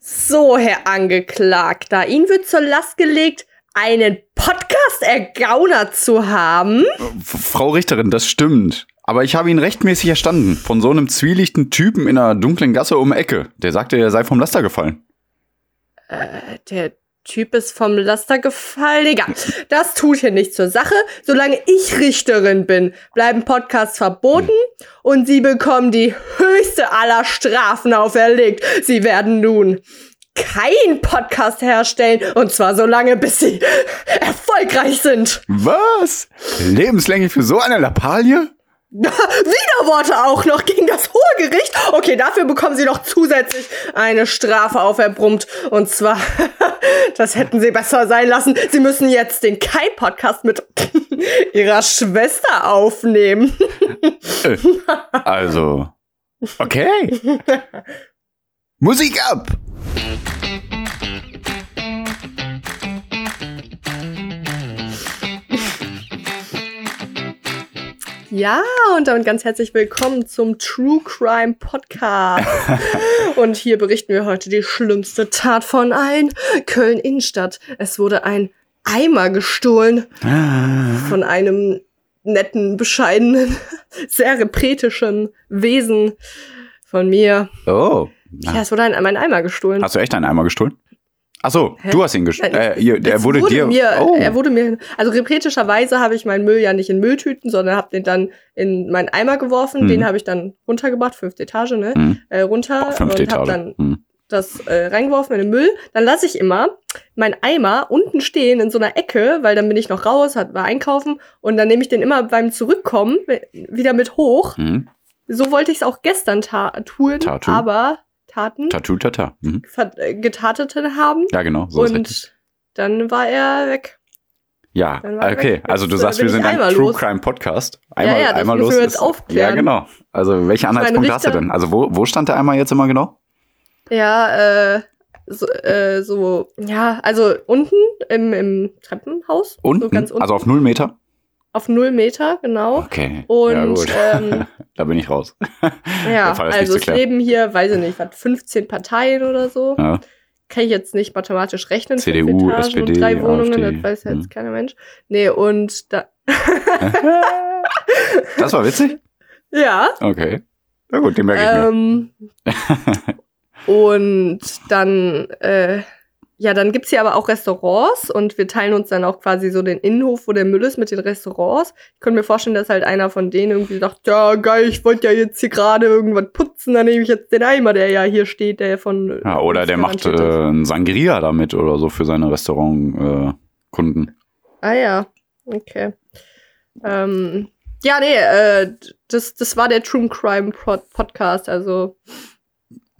So, Herr Angeklagter, Ihnen wird zur Last gelegt, einen Podcast ergaunert zu haben. Frau Richterin, das stimmt. Aber ich habe ihn rechtmäßig erstanden. Von so einem zwielichten Typen in einer dunklen Gasse um die Ecke. Der sagte, er sei vom Laster gefallen. Äh, der Typ ist vom Laster gefallen. Egal. Das tut hier nichts zur Sache. Solange ich Richterin bin, bleiben Podcasts verboten und Sie bekommen die höchste aller Strafen auferlegt. Sie werden nun keinen Podcast herstellen und zwar so lange, bis Sie erfolgreich sind. Was? Lebenslänglich für so eine Lappalie? Widerworte auch noch gegen das Hohe Gericht. Okay, dafür bekommen Sie noch zusätzlich eine Strafe auferbrummt. Und zwar, das hätten Sie besser sein lassen. Sie müssen jetzt den Kai-Podcast mit Ihrer Schwester aufnehmen. Äh, also, okay. Musik ab! Ja, und damit ganz herzlich willkommen zum True Crime Podcast. und hier berichten wir heute die schlimmste Tat von allen. Köln-Innenstadt. Es wurde ein Eimer gestohlen von einem netten, bescheidenen, sehr repretischen Wesen von mir. Oh. Ja, es wurde ein, mein Eimer gestohlen. Hast du echt einen Eimer gestohlen? Ach so, du hast ihn gestohlen. Äh, der Es wurde, dir. Mir, oh. Er wurde mir, also repretischerweise habe ich meinen Müll ja nicht in Mülltüten, sondern habe den dann in meinen Eimer geworfen. Mhm. Den habe ich dann runtergebracht, fünfte Etage, ne? Hm. Äh, runter fünfte und habe dann Hm. das äh, reingeworfen in den Müll. Dann lasse ich immer meinen Eimer unten stehen in so einer Ecke, weil dann bin ich noch raus, hat, war einkaufen und dann nehme ich den immer beim Zurückkommen wieder mit hoch. Hm. So wollte ich es auch gestern ta tun, Tattoo. aber Taten Tattoo, tata. Mhm. äh, getatete haben. Ja, genau. So und dann war er weg. Ja, okay. Also du sagst, wir sind ein einmal True los. Crime Podcast. Einmal, ja, das einmal los. ist-. Ja, genau. Also welche Anhaltspunkte hast du denn? Also wo, wo stand der Eimer jetzt immer genau? Ja, äh, so, äh, so, ja, also unten im, im Treppenhaus. Unten? So ganz unten. Also auf null Meter? Auf null Meter, genau. Okay. Und ja, gut. ähm, da bin ich raus. ja, also es leben hier, weiß ich nicht, was, 15 Parteien oder so. Ja. Kann ich jetzt nicht mathematisch rechnen. CDU, SPD, und drei Wohnungen, AfD. das weiß ja jetzt Hm. keiner Mensch. Nee, und da, Das war witzig? ja, Okay. Na gut, den merke ich mir. Ähm, und dann, äh, ja, dann gibt's hier aber auch Restaurants und wir teilen uns dann auch quasi so den Innenhof, wo der Müll ist, mit den Restaurants. Ich könnte mir vorstellen, dass halt einer von denen irgendwie sagt, ja, geil, ich wollte ja jetzt hier gerade irgendwas putzen, dann nehme ich jetzt den Eimer, der ja hier steht, der von. Ja, oder der macht äh, einen Sangria damit oder so für seine Restaurantkunden. Äh. Ah ja, okay. Ähm, ja, nee, äh, das, das war der True Crime Pod Podcast, also.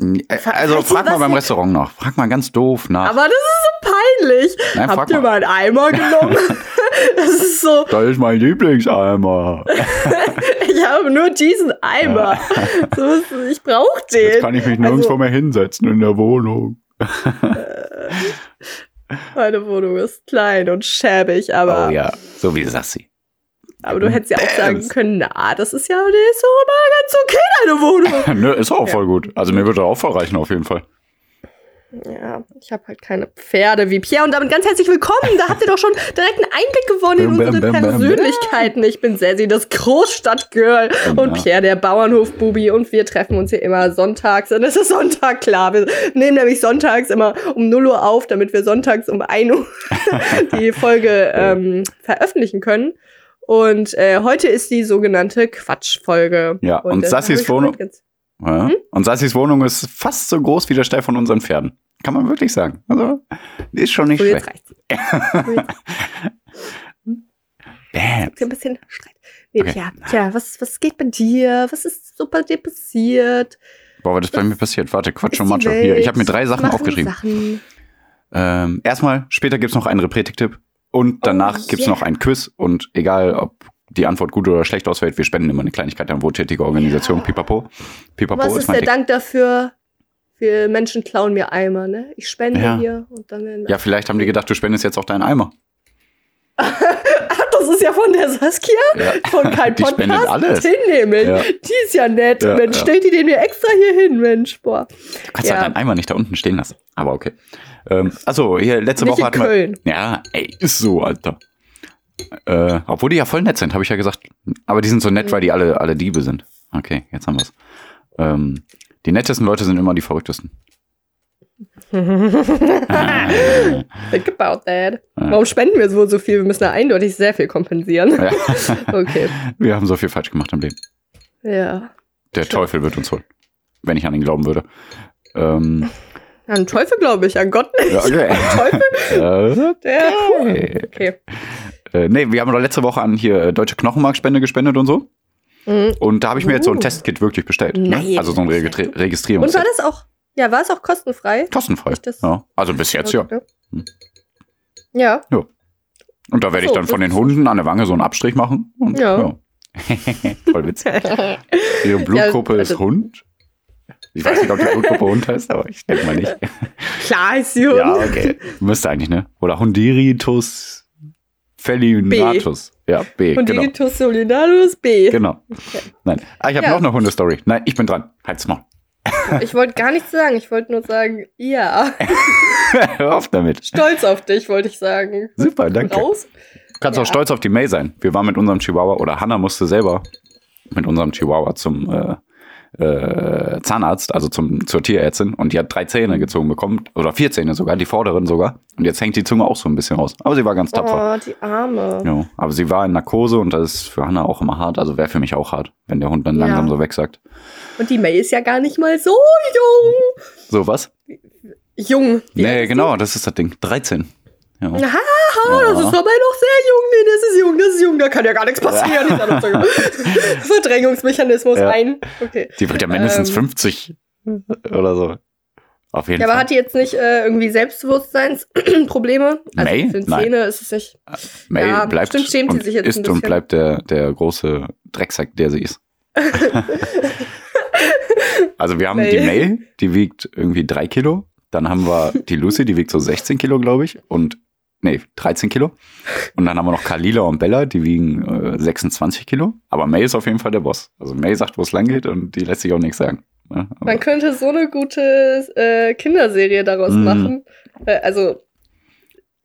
Äh, also Weißt frag mal beim Restaurant nach. Frag mal ganz doof nach. Aber das ist so peinlich. Nein, Habt ihr mal. mal einen Eimer genommen? das ist so, Das ist mein Lieblingseimer. ich habe nur diesen Eimer. Ist, ich brauche den. Jetzt kann ich mich nirgendwo Also- mehr hinsetzen in der Wohnung. Meine Wohnung ist klein und schäbig, aber, oh ja, so wie Sassi. Aber du hättest ja auch sagen können, na, das ist ja, die ist doch immer ganz okay, deine Wohnung. Nö, ist auch Ja. voll gut. Also mir würde auch voll reichen auf jeden Fall. Ja, ich habe halt keine Pferde wie Pierre. Und damit ganz herzlich willkommen. Da habt ihr doch schon direkt einen Einblick gewonnen in unsere bam, bam. Persönlichkeiten. Ich bin Sassy, das Großstadtgirl. Und. Pierre, der Bauernhofbubi. Und wir treffen uns hier immer sonntags. Und es ist Sonntag, klar. Wir nehmen nämlich sonntags immer um 0 Uhr auf, damit wir sonntags um 1 Uhr die Folge ähm, veröffentlichen können. Und äh, heute ist die sogenannte Quatschfolge. Ja, und das Sassis Wohnung- Ja. Hm? Und Sassis Wohnung ist fast so groß wie der Stall von unseren Pferden. Kann man wirklich sagen. Also, ist schon nicht So, schlecht. Bam. Ein bisschen Streit. Nee, Okay. tja, tja, was, was geht bei dir? Was ist so bei dir passiert? Boah, was ist bei mir passiert? Warte, Quatsch und Macho. Hier, ich habe mir drei Sachen aufgeschrieben. Sachen. Ähm, erstmal, später gibt's noch einen Repretik-Tipp. Und danach Oh, gibt's yeah. noch ein Quiz. Und egal, ob die Antwort gut oder schlecht ausfällt, wir spenden immer eine Kleinigkeit an wohltätige Organisation. Ja. Pipapo. Pipapo Was ist ist der Ding. Dank dafür? Wir Menschen klauen mir Eimer, ne? Ich spende Ja. hier und dann Ja, vielleicht haben die gedacht, du spendest jetzt auch deinen Eimer. Ach, das ist ja von der Saskia, Ja. von kein Die spendet Podcast. alles. Hinnehmen. Ja. Die ist ja nett. Ja, Mensch, ja. stellt die den mir extra hier hin, Mensch. Boah. Du kannst Ja. deinen Eimer nicht da unten stehen lassen. Aber okay. Ähm, achso, hier letzte Nicht Woche hatten Köln. wir. Ja, ey, ist so, Alter. Äh, obwohl die ja voll nett sind, habe ich ja gesagt. Aber die sind so nett, weil die alle, alle Diebe sind. Okay, jetzt haben wir's. Ähm, die nettesten Leute sind immer die verrücktesten. Think about that. Warum spenden wir wohl so viel? Wir müssen da eindeutig sehr viel kompensieren. Okay. Wir haben so viel falsch gemacht im Leben. Ja. Der Teufel wird uns holen. Wenn ich an ihn glauben würde. Ähm, An Teufel glaube ich, an Gott nicht. okay. Teufel? äh, Der. okay. Okay. Äh, nee, wir haben doch letzte Woche an hier äh, Deutsche Knochenmarkspende gespendet und so. Mhm. Und da habe ich mir jetzt so ein Uh. Testkit wirklich bestellt. Ne? Nein. Also so ein Registri Und Registrierungs. war das auch, ja, war es auch kostenfrei? Kostenfrei. Ist Ja. Also bis jetzt, ja. Okay. Hm. Ja. Und da werde ich So, dann von den ist- Hunden an der Wange so einen Abstrich machen. Und, ja. Ja. Voll witzig. Ihre Blutgruppe Ja, ist also- Hund. Ich weiß nicht, ob die Blutgruppe Hund heißt, aber ich denke mal nicht. Klar ist sie Hund. Ja, okay. Müsste eigentlich, ne? Oder Hundiritus felinatus. Ja, B, genau. Digitus Solidarius B. Genau. Nein. Ah, ich habe Ja. noch eine Hundestory. Nein, ich bin dran. Halt's mal. Ich wollte gar nichts sagen. Ich wollte nur sagen, ja. Hör auf damit. Stolz auf dich, wollte ich sagen. Super, danke. Raus? Du kannst Ja. auch stolz auf die May sein. Wir waren mit unserem Chihuahua, oder Hannah musste selber mit unserem Chihuahua zum äh, äh, Zahnarzt, also zum, zur Tierärztin. Und die hat drei Zähne gezogen bekommen, oder vier Zähne sogar, die vorderen sogar. Und jetzt hängt die Zunge auch so ein bisschen raus. Aber sie war ganz tapfer. Oh, die Arme. Ja, aber sie war in Narkose und das ist für Hannah auch immer hart. Also wäre für mich auch hart, wenn der Hund dann Ja. langsam so wegsackt. Und die May ist ja gar nicht mal so jung. So, was? Jung. Wie nee, genau, das ist das Ding. 13. Ja. Haha, das ist aber noch sehr jung. Nee, das ist jung, das ist jung. Da kann ja gar nichts passieren. Verdrängungsmechanismus Ja. ein. Okay. Die wird ja mindestens Ähm. 50 oder so. Auf jeden Ja, aber Fall. hat die jetzt nicht äh, irgendwie Selbstbewusstseinsprobleme? Also May? für Nein. Zähne ist es nicht. May Ja, bleibt bestimmt schämt sie und sich jetzt ist und bleibt der, der große Drecksack, der sie ist. also wir haben May. die May, die wiegt irgendwie drei Kilo. Dann haben wir die Lucy, die wiegt so 16 Kilo, glaube ich. Und nee, 13 Kilo. Und dann haben wir noch Kalila und Bella, die wiegen äh, 26 Kilo. Aber May ist auf jeden Fall der Boss. Also May sagt, wo es lang geht und die lässt sich auch nichts sagen. Aber- Man könnte so eine gute äh, Kinderserie daraus Mhm. machen. Äh, also,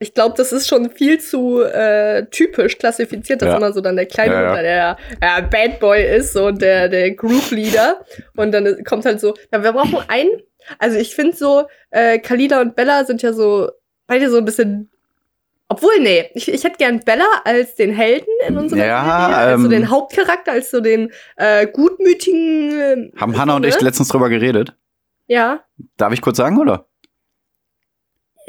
ich glaube, das ist schon viel zu äh, typisch klassifiziert, dass Ja. immer so dann der kleine Ja, ja. Hund der äh, Bad Boy ist so und der, der Group Leader. Und dann kommt halt so, ja, wir brauchen einen. Also, ich finde so, äh, Kalida und Bella sind ja so beide so ein bisschen. Obwohl, nee, ich, ich hätte gern Bella als den Helden in unserer Ja, Serie, als so ähm, den Hauptcharakter, als so den äh, gutmütigen. Äh, haben Hannah und ich letztens drüber geredet. Ja. Darf ich kurz sagen, oder?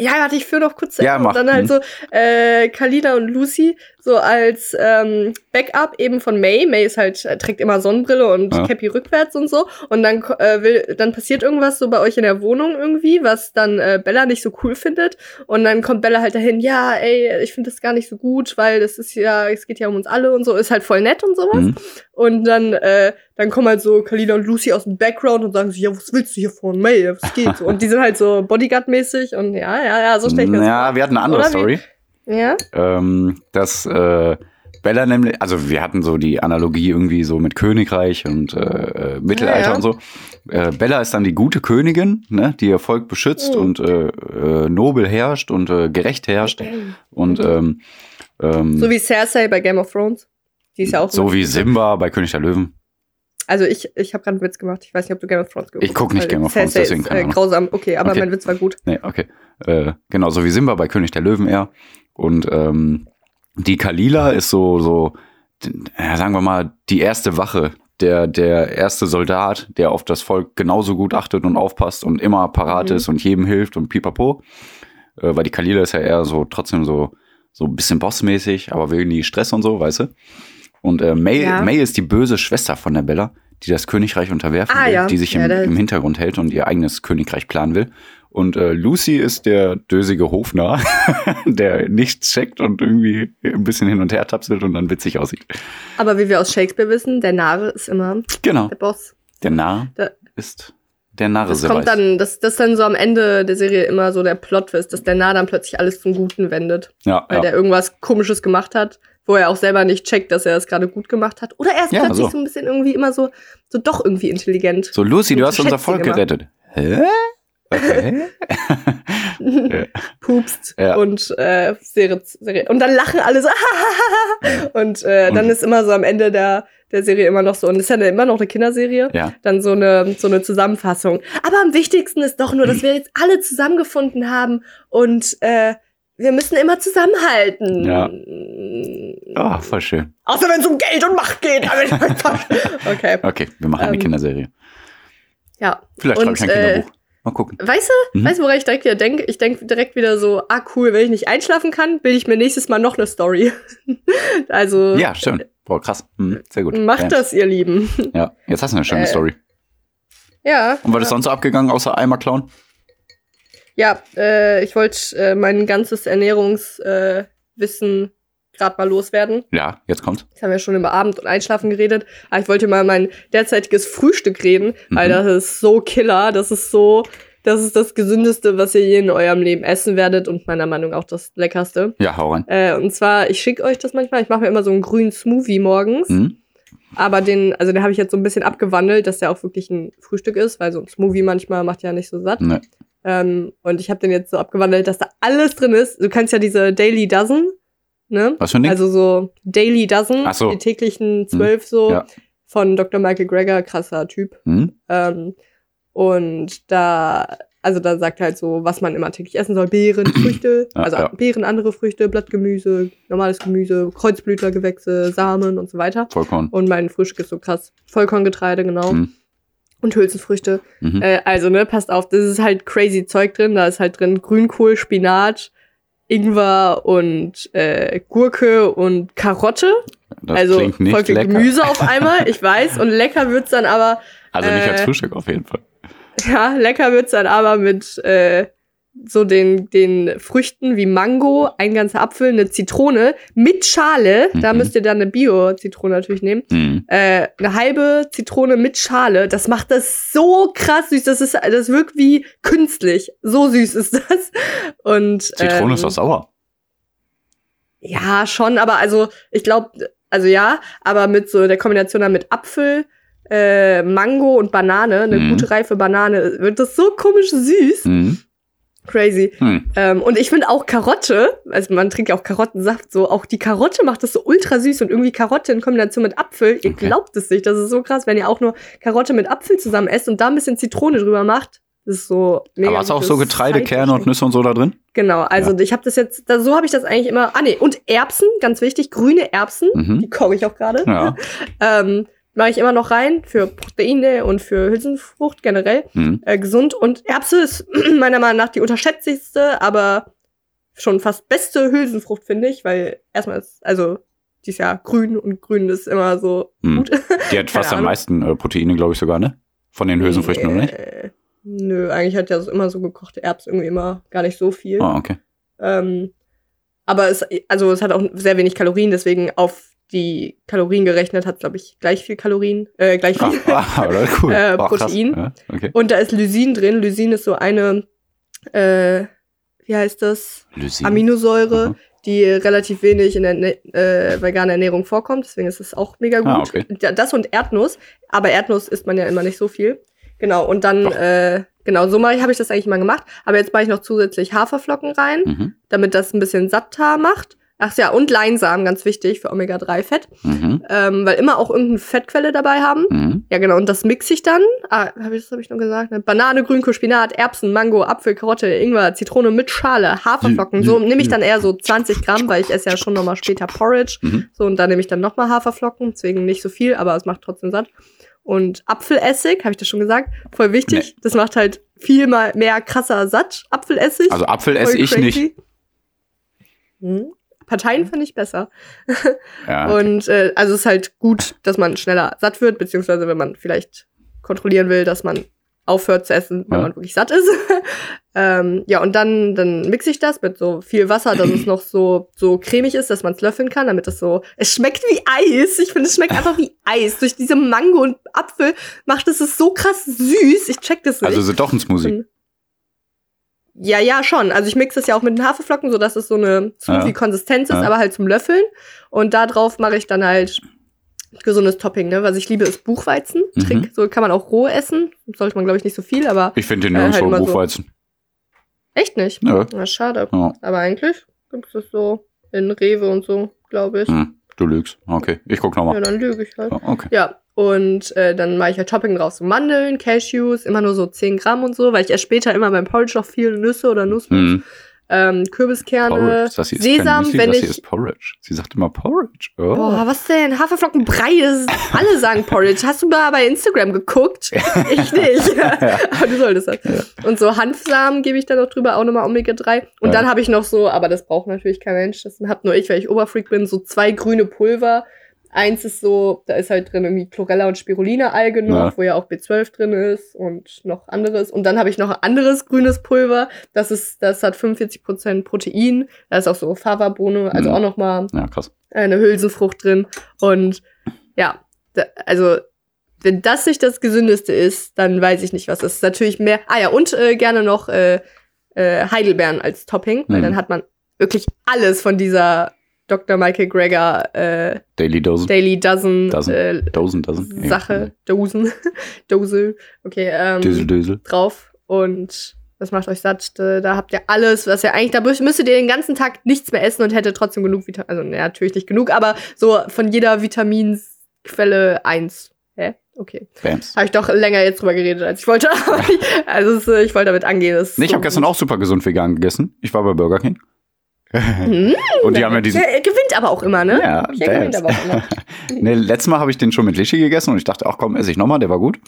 Ja, warte, ich führe noch kurz zu Ja, Ende. Und dann halt Mhm. so äh, Kalina und Lucy so als ähm, Backup eben von May. May ist halt, äh, trägt immer Sonnenbrille und Ja. Cappy rückwärts und so. Und dann äh, will, dann passiert irgendwas so bei euch in der Wohnung irgendwie, was dann äh, Bella nicht so cool findet. Und dann kommt Bella halt dahin, ja, ey, ich finde das gar nicht so gut, weil das ist ja, es geht ja um uns alle und so, ist halt voll nett und sowas. Mhm. Und dann, äh, dann kommen halt so Kalina und Lucy aus dem Background und sagen so, ja, was willst du hier von May? Was geht? so? Und die sind halt so Bodyguard-mäßig und ja, ja, ja, so stelle ich mir das Ja, vor. wir hatten eine andere Oder wie? Story. Ja? ähm, dass äh, Bella nämlich, also wir hatten so die Analogie irgendwie so mit Königreich und äh, äh, Mittelalter Ja, ja. und so. Äh, Bella ist dann die gute Königin, ne, die ihr Volk beschützt Mhm. und äh, äh, nobel herrscht und äh, gerecht herrscht und ähm, ähm, So wie Cersei bei Game of Thrones. Die ist ja auch so wie Simba bei König der Löwen. Also ich, ich habe gerade einen Witz gemacht. Ich weiß nicht, ob du Game of Thrones geguckt Ich guck nicht Game of Thrones, deswegen keine äh, Ahnung. grausam. Okay, aber Okay. mein Witz war gut. Nee, okay. Äh, genau, so wie Simba bei König der Löwen eher. Und ähm, die Kalila ist so, so, ja, sagen wir mal, die erste Wache, der, der erste Soldat, der auf das Volk genauso gut achtet und aufpasst und immer parat Mhm. ist und jedem hilft und pipapo. Äh, weil die Kalila ist ja eher so trotzdem so, so ein bisschen bossmäßig, aber will nie Stress und so, weißt du? Und äh, May, Ja. May ist die böse Schwester von der Bella, die das Königreich unterwerfen Ah, will, ja. die sich im, im Hintergrund hält und ihr eigenes Königreich planen will. Und äh, Lucy ist der dösige Hofnarr, der nichts checkt und irgendwie ein bisschen hin und her tapselt und dann witzig aussieht. Aber wie wir aus Shakespeare wissen, der Narre ist immer Genau. der Boss. Der Narr Da- ist Der Narre Das kommt weiß. dann, das, das ist dann so am Ende der Serie immer so der Plot-Twist, dass der Narr dann plötzlich alles zum Guten wendet, Ja, weil ja. der irgendwas Komisches gemacht hat, wo er auch selber nicht checkt, dass er es gerade gut gemacht hat. Oder er ist Ja, plötzlich so. so. ein bisschen irgendwie immer so, so doch irgendwie intelligent. So, Lucy, du hast unser Volk gerettet. Hä? Okay. Pupst Ja. und äh, Serie, Serie. Und dann lachen alle so. und äh, dann Und- ist immer so am Ende der, der Serie immer noch so, und das ist ja immer noch eine Kinderserie, ja. dann so eine, so eine Zusammenfassung. Aber am wichtigsten ist doch nur, dass wir jetzt alle zusammengefunden haben und äh, wir müssen immer zusammenhalten. Ja. Oh, voll schön. Außer wenn es um Geld und Macht geht. okay, Okay, wir machen eine Ähm, Kinderserie. ja. Vielleicht schreibe ich ein äh, Kinderbuch. Mal gucken. Weißt du, Mhm. weißt du, woran ich direkt wieder denke? Ich denke direkt wieder so, ah cool, wenn ich nicht einschlafen kann, bilde ich mir nächstes Mal noch eine Story. also Ja, stimmt. Boah, krass. Hm, sehr gut. macht ja. das, ihr Lieben. Ja, jetzt hast du eine schöne Äh, Story. Ja. Und was ist sonst so abgegangen, außer Eimer klauen? Ja, äh, ich wollte äh, mein ganzes Ernährungswissen äh, gerade mal loswerden. Ja, jetzt kommt's. Jetzt haben wir schon über Abend und Einschlafen geredet. Aber ich wollte mal mein derzeitiges Frühstück reden, weil Mhm. das ist so killer. Das ist so, das ist das Gesündeste, was ihr je in eurem Leben essen werdet und meiner Meinung nach auch das Leckerste. Ja, hau rein. Äh, und zwar, ich schicke euch das manchmal. Ich mache mir immer so einen grünen Smoothie morgens. Hm? Aber den, also den habe ich jetzt so ein bisschen abgewandelt, dass der auch wirklich ein Frühstück ist, weil so ein Smoothie manchmal macht ja nicht so satt. Ne. Ähm, und ich habe den jetzt so abgewandelt, dass da alles drin ist. Du kannst ja diese Daily Dozen, ne? Was für ein Ding? Also so Daily Dozen, so. die täglichen zwölf so Ja. von Dr. Michael Greger, krasser Typ. hm? Ähm, und da, also da sagt er halt so, was man immer täglich essen soll. Beeren, Früchte, Ja, also ja. Beeren, andere Früchte, Blattgemüse, normales Gemüse, Kreuzblütlergewächse, Samen und so weiter. Vollkorn. Und mein Frühstück ist so krass. Vollkorngetreide, genau. Mhm. Und Hülsenfrüchte. Mhm. Äh, also, ne, passt auf, das ist halt crazy Zeug drin. Da ist halt drin Grünkohl, Spinat, Ingwer und äh, Gurke und Karotte. Das also voll viel. Gemüse auf einmal, ich weiß. Und lecker wird's dann aber, Also nicht als äh, Frühstück auf jeden Fall. ja, lecker wird's dann aber mit äh, so den, den Früchten wie Mango, ein ganzer Apfel, eine Zitrone mit Schale. Da Mhm. müsst ihr dann eine Bio-Zitrone natürlich nehmen. Hm. äh, eine halbe Zitrone mit Schale. Das macht das so krass süß. Das ist, das wirkt wie künstlich. So süß ist das. Und Zitrone ähm, ist doch sauer. Ja, schon, aber also ich glaube, also ja, aber mit so der Kombination dann mit Apfel, äh, Mango und Banane, eine Mhm. gute reife Banane, wird das so komisch süß. Hm. Crazy. Hm. Ähm, und ich finde auch Karotte, also man trinkt ja auch Karottensaft, so auch die Karotte macht das so ultra süß und irgendwie Karotte in Kombination mit Apfel, ihr Okay. glaubt es nicht, das ist so krass, wenn ihr auch nur Karotte mit Apfel zusammen esst und da ein bisschen Zitrone drüber macht, das ist so mega. Aber hast auch so Getreide, Kerne und. Nüsse und so da drin? Genau, also ich habe das jetzt, da, so habe ich das eigentlich immer. Ah nee, und Erbsen, ganz wichtig, grüne Erbsen, Mhm. die koche ich auch gerade. Ja. Ähm, mache ich immer noch rein für Proteine und für Hülsenfrucht generell Hm. äh, gesund. Und Erbse ist meiner Meinung nach die unterschätzigste, aber schon fast beste Hülsenfrucht, finde ich, weil erstmal ist, also, die ist ja grün und grün ist immer so Hm. gut. Die hat fast am Ahnung. meisten äh, Proteine, glaube ich sogar, ne? Von den Hülsenfrüchten, oder nicht? Äh, Nö, eigentlich hat ja so immer so gekochte Erbsen irgendwie immer gar nicht so viel. Ah, okay. Ähm, aber es, also es hat auch sehr wenig Kalorien, deswegen auf die Kalorien gerechnet hat, glaube ich, gleich viel Kalorien, äh, gleich viel. Ah, ah, oder? cool. Äh, krass. Protein. Ja, okay. Und da ist Lysin drin. Lysin ist so eine, äh, wie heißt das? Lysin. Aminosäure, Mhm. die relativ wenig in der äh, veganen Ernährung vorkommt. Deswegen ist es auch mega gut. Ah, okay. Das und Erdnuss. Aber Erdnuss isst man ja immer nicht so viel. Genau, und dann, Doch. äh, genau, so habe ich das eigentlich immer gemacht. Aber jetzt mache ich noch zusätzlich Haferflocken rein Mhm. damit das ein bisschen satter macht. Ach ja, und Leinsamen, ganz wichtig für Omega-3-Fett. Mhm. Ähm, weil immer auch irgendeine Fettquelle dabei haben. Mhm. Ja, genau, und das mixe ich dann. Ah, hab ich, das habe ich noch gesagt. Ne? Banane, Grünkohl, Spinat, Erbsen, Mango, Apfel, Karotte, Ingwer, Zitrone mit Schale, Haferflocken. So nehme ich dann eher so 20 Gramm, weil ich esse ja schon nochmal später Porridge. Mhm. So, und da nehme ich dann nochmal Haferflocken. Deswegen nicht so viel, aber es macht trotzdem satt. Und Apfelessig, habe ich das schon gesagt? Voll wichtig. Das macht halt viel mal mehr krasser satt. Apfelessig. Also Apfel esse ich nicht. Hm. Parteien finde ich besser. Ja, okay. Und äh, also es ist halt gut, dass man schneller satt wird, beziehungsweise wenn man vielleicht kontrollieren will, dass man aufhört zu essen, wenn Ja. man wirklich satt ist. ähm, ja, und dann, dann mixe ich das mit so viel Wasser, dass es noch so, so cremig ist, dass man es löffeln kann, damit es so, es schmeckt wie Eis. Ich finde, es schmeckt einfach wie Eis. Durch diese Mango und Apfel macht es es so krass süß. Ich check das nicht. Also ist es doch ein Smoothie. Ja, ja, schon. Also ich mixe es ja auch mit den Haferflocken, so dass es so eine Smoothie-Konsistenz ist, Ja. aber halt zum Löffeln. Und da drauf mache ich dann halt gesundes Topping, ne? Was ich liebe, ist Buchweizen. Mhm. Trick. So kann man auch roh essen. Sollte man, glaube ich, nicht so viel, aber Ich finde den Äh, halt nirgendwo immer so. Buchweizen. echt nicht. Ja. Na, schade. Ja. Aber eigentlich gibt es das so in Rewe und so, glaube ich. Hm, du lügst. Okay, ich guck Ja, nochmal. dann lüge ich halt. Ja, okay. Ja, und äh, dann mache ich halt Topping drauf, so Mandeln, Cashews, immer nur so 10 Gramm und so, weil ich erst später immer beim Porridge noch viel Nüsse oder Nussmus, Hm. ähm, Kürbiskerne, Porridge. Das hier ist Sesam, Müsli, wenn das hier ich... ist Porridge. Sie sagt immer Porridge. Oh. Boah, was denn? Haferflockenbrei, ist, alle sagen Porridge. Hast du mal bei Instagram geguckt? Ich nicht. aber du solltest das. Und so Hanfsamen gebe ich da noch drüber, auch nochmal Omega-3. Und Ja. dann habe ich noch so, aber das braucht natürlich kein Mensch, das hab nur ich, weil ich Oberfreak bin, so zwei grüne Pulver. Eins ist so, da ist halt drin irgendwie Chlorella und Spirulina-Alge noch, Ja. wo ja auch B12 drin ist und noch anderes. Und dann habe ich noch ein anderes grünes Pulver. Das ist, das hat 45% Protein. Da ist auch so Fava-Bohne, also Mhm. auch noch mal Ja, krass. eine Hülsenfrucht drin. Und ja, da, also wenn das nicht das Gesündeste ist, dann weiß ich nicht, was das ist. Natürlich mehr. Ah ja, und äh, gerne noch äh, äh, Heidelbeeren als Topping, weil Mhm. dann hat man wirklich alles von dieser Dr. Michael Greger äh, Daily Dosen. Daily Dozen, Dozen. Äh, Dosen, Dosen. Sache, Dosen, Dose, okay, ähm, Dösel, Dösel. drauf und das macht euch satt. Da, da habt ihr alles, was ihr eigentlich, da müsst- müsstet ihr den ganzen Tag nichts mehr essen und hättet trotzdem genug Vitamin, also naja, natürlich nicht genug, aber so von jeder Vitaminquelle eins. Hä? Okay. Bams. Habe ich doch länger jetzt drüber geredet, als ich wollte. Also äh, ich wollte damit angehen. Nee, ich so habe gestern auch super gesund vegan gegessen. Ich war bei Burger King. Hm, Und die haben ja diesen. der gewinnt aber auch immer, ne? Ja, der gewinnt aber auch immer. Nee, letztes Mal habe ich den schon mit Lischi gegessen und ich dachte, ach komm, esse ich nochmal, der war gut.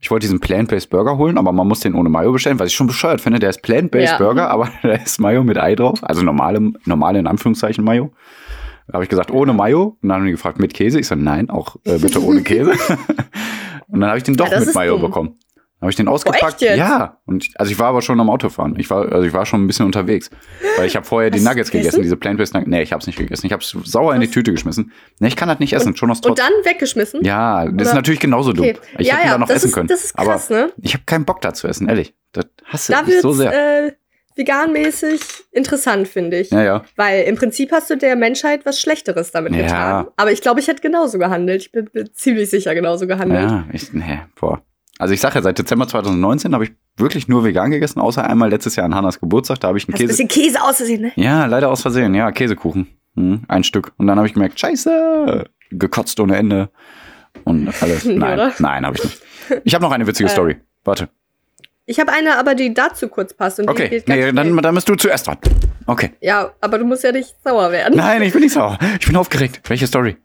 Ich wollte diesen Plant-Based Burger holen, aber man muss den ohne Mayo bestellen, was ich schon bescheuert finde. Der ist Plant-Based Ja. Burger, aber da ist Mayo mit Ei drauf. Also normale, normale in Anführungszeichen Mayo. Da habe ich gesagt, ohne Mayo. Und dann haben die gefragt, mit Käse. Ich so, nein, auch äh, bitte ohne Käse. und dann habe ich den doch Ja, mit Mayo dumm. bekommen. Habe ich den ausgepackt. echt jetzt? Ja. Und ich, also ich war aber schon am Autofahren. Ich war, also ich war schon ein bisschen unterwegs. Weil ich habe vorher die Nuggets gegessen? diese Plant-Based Nuggets. Nee, ich habe es nicht gegessen. Ich habe es sauer in die Was? Tüte geschmissen. Nee, ich kann das nicht essen, schon aus Und Trotz. dann weggeschmissen? Ja, das ist Oder- natürlich genauso dumm. Okay. Ich ja, hätte ihn ja, da noch essen ist, können. Das ist krass, aber ne? ich habe keinen Bock da zu essen, ehrlich. Das hasse Da ich so sehr. äh, veganmäßig interessant, finde ich. ja, ja. Weil im Prinzip hast du der Menschheit was Schlechteres damit Ja. getan. Aber ich glaube, ich hätte genauso gehandelt. Ich bin, bin ziemlich sicher genauso gehandelt. Ja, ich, nee, boah. Also ich sage ja, seit Dezember 2019 habe ich wirklich nur vegan gegessen, außer einmal letztes Jahr an Hannas Geburtstag, da habe ich einen Hast ein Käse. bisschen Käse ausgesehen, ne? Ja, leider aus Versehen, ja, Käsekuchen. Hm, ein Stück. Und dann habe ich gemerkt, scheiße, gekotzt ohne Ende. Und alles. Nein, nein, habe ich nicht. Ich habe noch eine witzige Äh. Story. Warte. Ich habe eine, aber die dazu kurz passt. Und die Okay, geht ganz nee, dann, dann bist du zuerst dran. Okay. Ja, aber du musst ja nicht sauer werden. Nein, ich bin nicht sauer. Ich bin aufgeregt. Welche Story?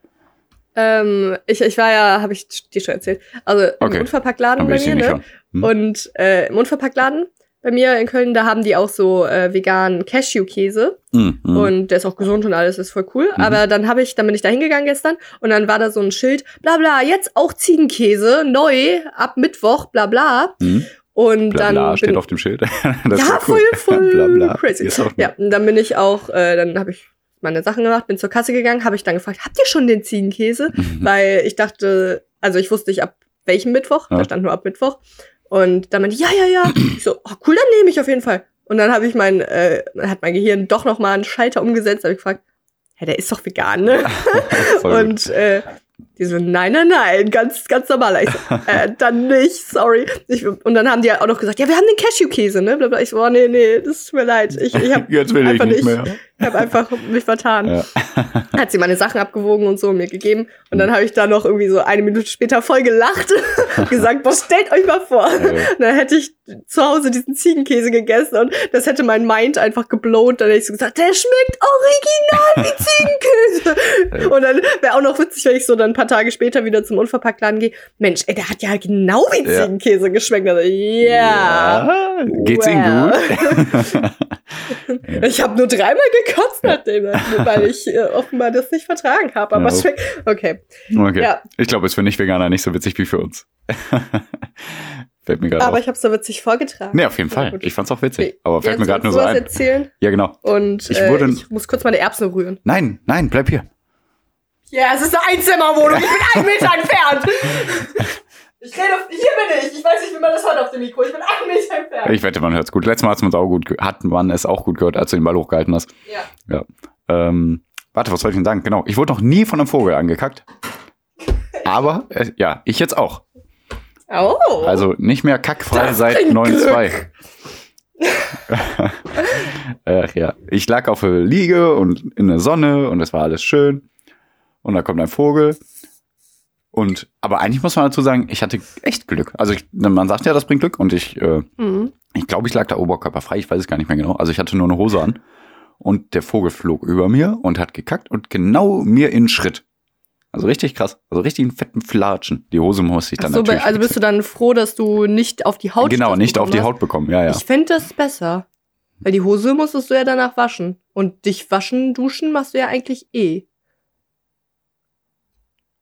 Ähm, ich, ich war ja, habe ich dir schon erzählt, also im Okay. Unverpacktladen Dann will bei mir, ne? Hm? Und äh, im Unverpacktladen bei mir in Köln, da haben die auch so äh, veganen Cashew-Käse. Hm, hm. Und der ist auch gesund und alles ist voll cool. Mhm. Aber dann habe ich, dann bin ich da hingegangen gestern und dann war da so ein Schild, bla bla, jetzt auch Ziegenkäse, neu, ab Mittwoch, bla bla. Hm? Und Bla, dann bla, steht auf dem Schild. Ja, voll, voll bla, bla. crazy. Ja, und dann bin ich auch, äh, dann habe ich meine Sachen gemacht, bin zur Kasse gegangen, habe ich dann gefragt, habt ihr schon den Ziegenkäse? Mhm. Weil ich dachte, also ich wusste nicht ab welchem Mittwoch, Ja. da stand nur ab Mittwoch. Und dann meinte ich, ja, ja, ja. Ich so, oh, cool, dann nehme ich auf jeden Fall. Und dann habe ich mein, äh, hat mein Gehirn doch noch mal einen Schalter umgesetzt, habe ich gefragt, ja, der ist doch vegan, ne? Und äh, die so, nein, nein, nein, ganz, ganz normal. Ich so, äh, dann nicht, sorry. Ich, und dann haben die auch noch gesagt, ja, wir haben den Cashew-Käse, ne? Ich so, oh, nee, nee, das tut mir leid. Ich, ich habe Jetzt will ich einfach nicht mehr. Ich hab einfach mich vertan. Ja. Hat sie meine Sachen abgewogen und so und mir gegeben. Und dann habe ich da noch irgendwie so eine Minute später voll gelacht und gesagt, boah, stellt euch mal vor. Ja. Dann hätte ich zu Hause diesen Ziegenkäse gegessen und das hätte mein Mind einfach geblowt. Dann hätte ich so gesagt, der schmeckt original wie Ziegenkäse. Und dann wäre auch noch witzig, wenn ich so dann ein paar Tage später wieder zum Unverpacktladen gehe. Mensch, ey, der hat ja genau wie Ja. Ziegenkäse geschmeckt. Also, ja. Ja. Geht's Well. gut? Ich habe nur dreimal gekotzt nachdem, weil ich äh, offenbar das nicht vertragen habe. Aber Ja. es schmeckt. Okay. Okay. Ja. Ich glaube, es ist für Nicht-Veganer nicht so witzig wie für uns. Fällt mir gerade Aber auf. ich habe es so witzig vorgetragen. Nee, auf jeden Ja, Fall. Ich fand's auch witzig. Aber fällt mir gerade nur so ein. erzählen Ja, genau. und Ich äh, ich muss kurz meine Erbsen rühren. Nein, nein, bleib hier. Ja, es ist eine Einzimmerwohnung. Ich bin einen Meter entfernt. Ich rede auf, hier bin ich. Ich weiß nicht, wie man das hört auf dem Mikro. Ich bin einen Meter entfernt. Ich wette, man hört's gut. Letztes Mal hat's es auch gut, hat man es auch gut gehört, als du den Ball hochgehalten hast. ja. Ähm, warte, was soll ich denn sagen? Genau. Ich wurde noch nie von einem Vogel angekackt. Aber, äh, ja, ich jetzt auch. Oh. Also nicht mehr kackfrei Das seit bringt 9-2. Ach ja. Ich lag auf der Liege und in der Sonne und es war alles schön. Und da kommt ein Vogel. Und, aber eigentlich muss man dazu sagen, ich hatte echt Glück. Also ich, man sagt ja, das bringt Glück und ich, äh, Mhm. ich glaube, ich lag da oberkörperfrei, ich weiß es gar nicht mehr genau. Also ich hatte nur eine Hose an und der Vogel flog über mir und hat gekackt und genau mir in Schritt. Also richtig krass. Also richtig einen fetten Flatschen. Die Hose musste ich Ach dann so, natürlich. also bist du dann froh, dass du nicht auf die Haut Genau, nicht auf die bekommen Haut bekommen. Ja, ja. hast? Ich fände das besser. Weil die Hose musstest du ja danach waschen. Und dich waschen, duschen machst du ja eigentlich eh.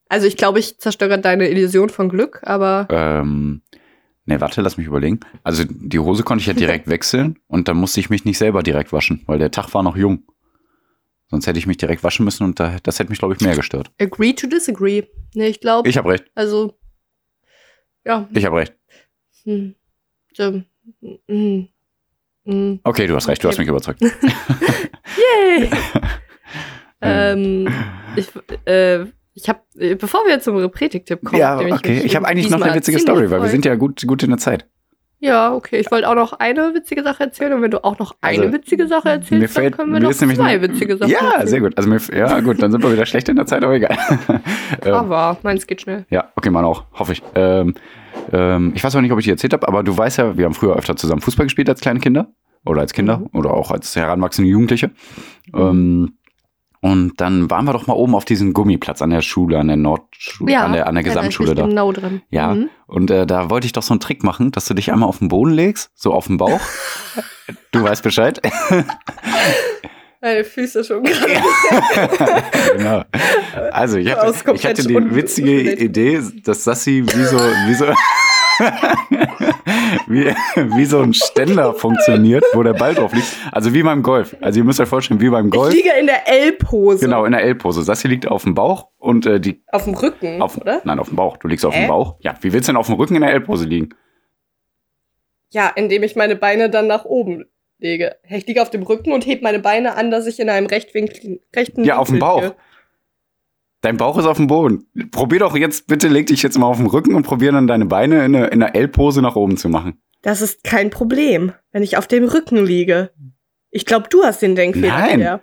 Also ich glaube, ich zerstöre deine Illusion von Glück, aber Ähm, ne, warte, lass mich überlegen. Also die Hose konnte ich ja direkt wechseln und dann musste ich mich nicht selber direkt waschen, weil der Tag war noch jung. Sonst hätte ich mich direkt waschen müssen und da, das hätte mich, glaube ich, mehr gestört. agree to disagree. Nee, ich glaube, Ich habe recht. also, ja. Ich habe recht. Hm. So, hm. Hm. Okay, du hast recht, du hast Okay. mich überzeugt. Yay! ähm, ich, äh, ich habe, bevor wir zum Predigtipp kommen, ja, okay. mich Ich habe eigentlich noch eine witzige Story, weil wir sind ja gut, gut in der Zeit. Ja, okay. Ich wollte auch noch eine witzige Sache erzählen und wenn du auch noch eine Also, witzige Sache erzählst, fällt- dann können wir noch zwei witzige Sachen Ja, erzählen. sehr gut. Also mir, ja, gut, dann sind wir wieder schlecht in der Zeit, aber egal. ähm, Aber meins geht schnell. ja, okay, man auch, hoffe ich. Ähm, ähm, ich weiß auch nicht, ob ich dir erzählt habe, aber du weißt ja, wir haben früher öfter zusammen Fußball gespielt als kleine Kinder oder als Kinder Mhm. oder auch als heranwachsende Jugendliche. Ähm, und dann waren wir doch mal oben auf diesem Gummiplatz an der Schule, an der Nordschule, an der, an der Gesamtschule da. Genau dran. Ja, Mhm. und äh, da wollte ich doch so einen Trick machen, dass du dich einmal auf den Boden legst, so auf den Bauch. du weißt Bescheid. Meine Füße schon gerade. genau. Also ich hatte, ich hatte die witzige. Idee, dass Sassi wie so, wie so, wie, wie so ein Ständer funktioniert, wo der Ball drauf liegt. Also wie beim Golf. Also ihr müsst euch vorstellen, wie beim Ich Golf. liege in der L-Pose. Genau, in der L-Pose. Sassi liegt auf dem Bauch und äh, die Auf dem Rücken, auf, oder? nein, auf dem Bauch. Du liegst auf Hä? dem Bauch. Ja, wie willst du denn auf dem Rücken in der L-Pose liegen? Ja, indem ich meine Beine dann nach oben lege. Ich liege auf dem Rücken und heb meine Beine an, dass ich in einem rechtwinkligen, rechten Ja, auf dem Bauch. liege. Dein Bauch ist auf dem Boden. Probier doch jetzt, bitte leg dich jetzt mal auf den Rücken und probier dann deine Beine in einer in einer L-Pose nach oben zu machen. Das ist kein Problem, wenn ich auf dem Rücken liege. Ich glaube, du hast den Denkfehler. Nein. Pierre.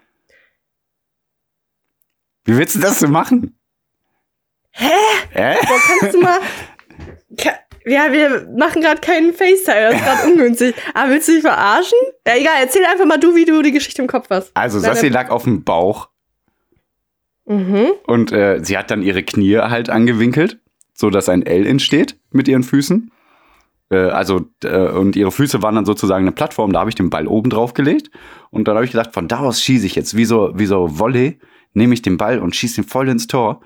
Wie willst du das denn machen? Hä? Hä? Boah, kannst du mal. Ja, wir machen gerade keinen FaceTime, das ist gerade ungünstig. Aber willst du dich verarschen? Ja, egal, erzähl einfach mal du, wie du die Geschichte im Kopf hast. Also Sassi lag auf dem Bauch Mhm. und äh, sie hat dann ihre Knie halt angewinkelt, so dass ein L entsteht mit ihren Füßen. Äh, also äh, und ihre Füße waren dann sozusagen eine Plattform. Da habe ich den Ball oben drauf gelegt und dann habe ich gedacht, von da aus schieße ich jetzt wie so wie so Volley, nehme ich den Ball und schieße ihn voll ins Tor.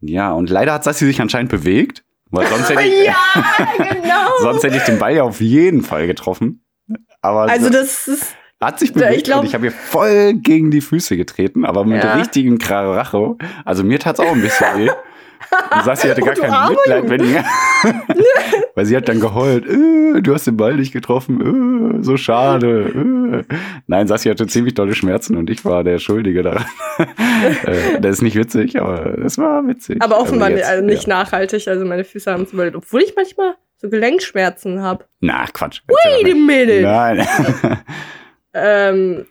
Ja und leider hat Sassi sich anscheinend bewegt, weil sonst hätte ich, Ja, genau. sonst hätte ich den Ball ja auf jeden Fall getroffen. Aber Also so- das ist. Hat sich Ja, bewegt ich glaub- und ich habe ihr voll gegen die Füße getreten, aber mit Ja. richtigen Karacho. Also mir tat's auch ein bisschen weh. Und Sassi hatte gar du kein Mitleid, wenn die, weil sie hat dann geheult, äh, du hast den Ball nicht getroffen, äh, so schade. Äh. Nein, Sassi hatte ziemlich dolle Schmerzen und ich war der Schuldige daran. das ist nicht witzig, aber es war witzig. Aber offenbar jetzt, also nicht ja. nachhaltig. Also meine Füße haben es überlebt. Obwohl ich manchmal so Gelenkschmerzen habe. Na, Quatsch. Wait a minute. Nein. Ähm,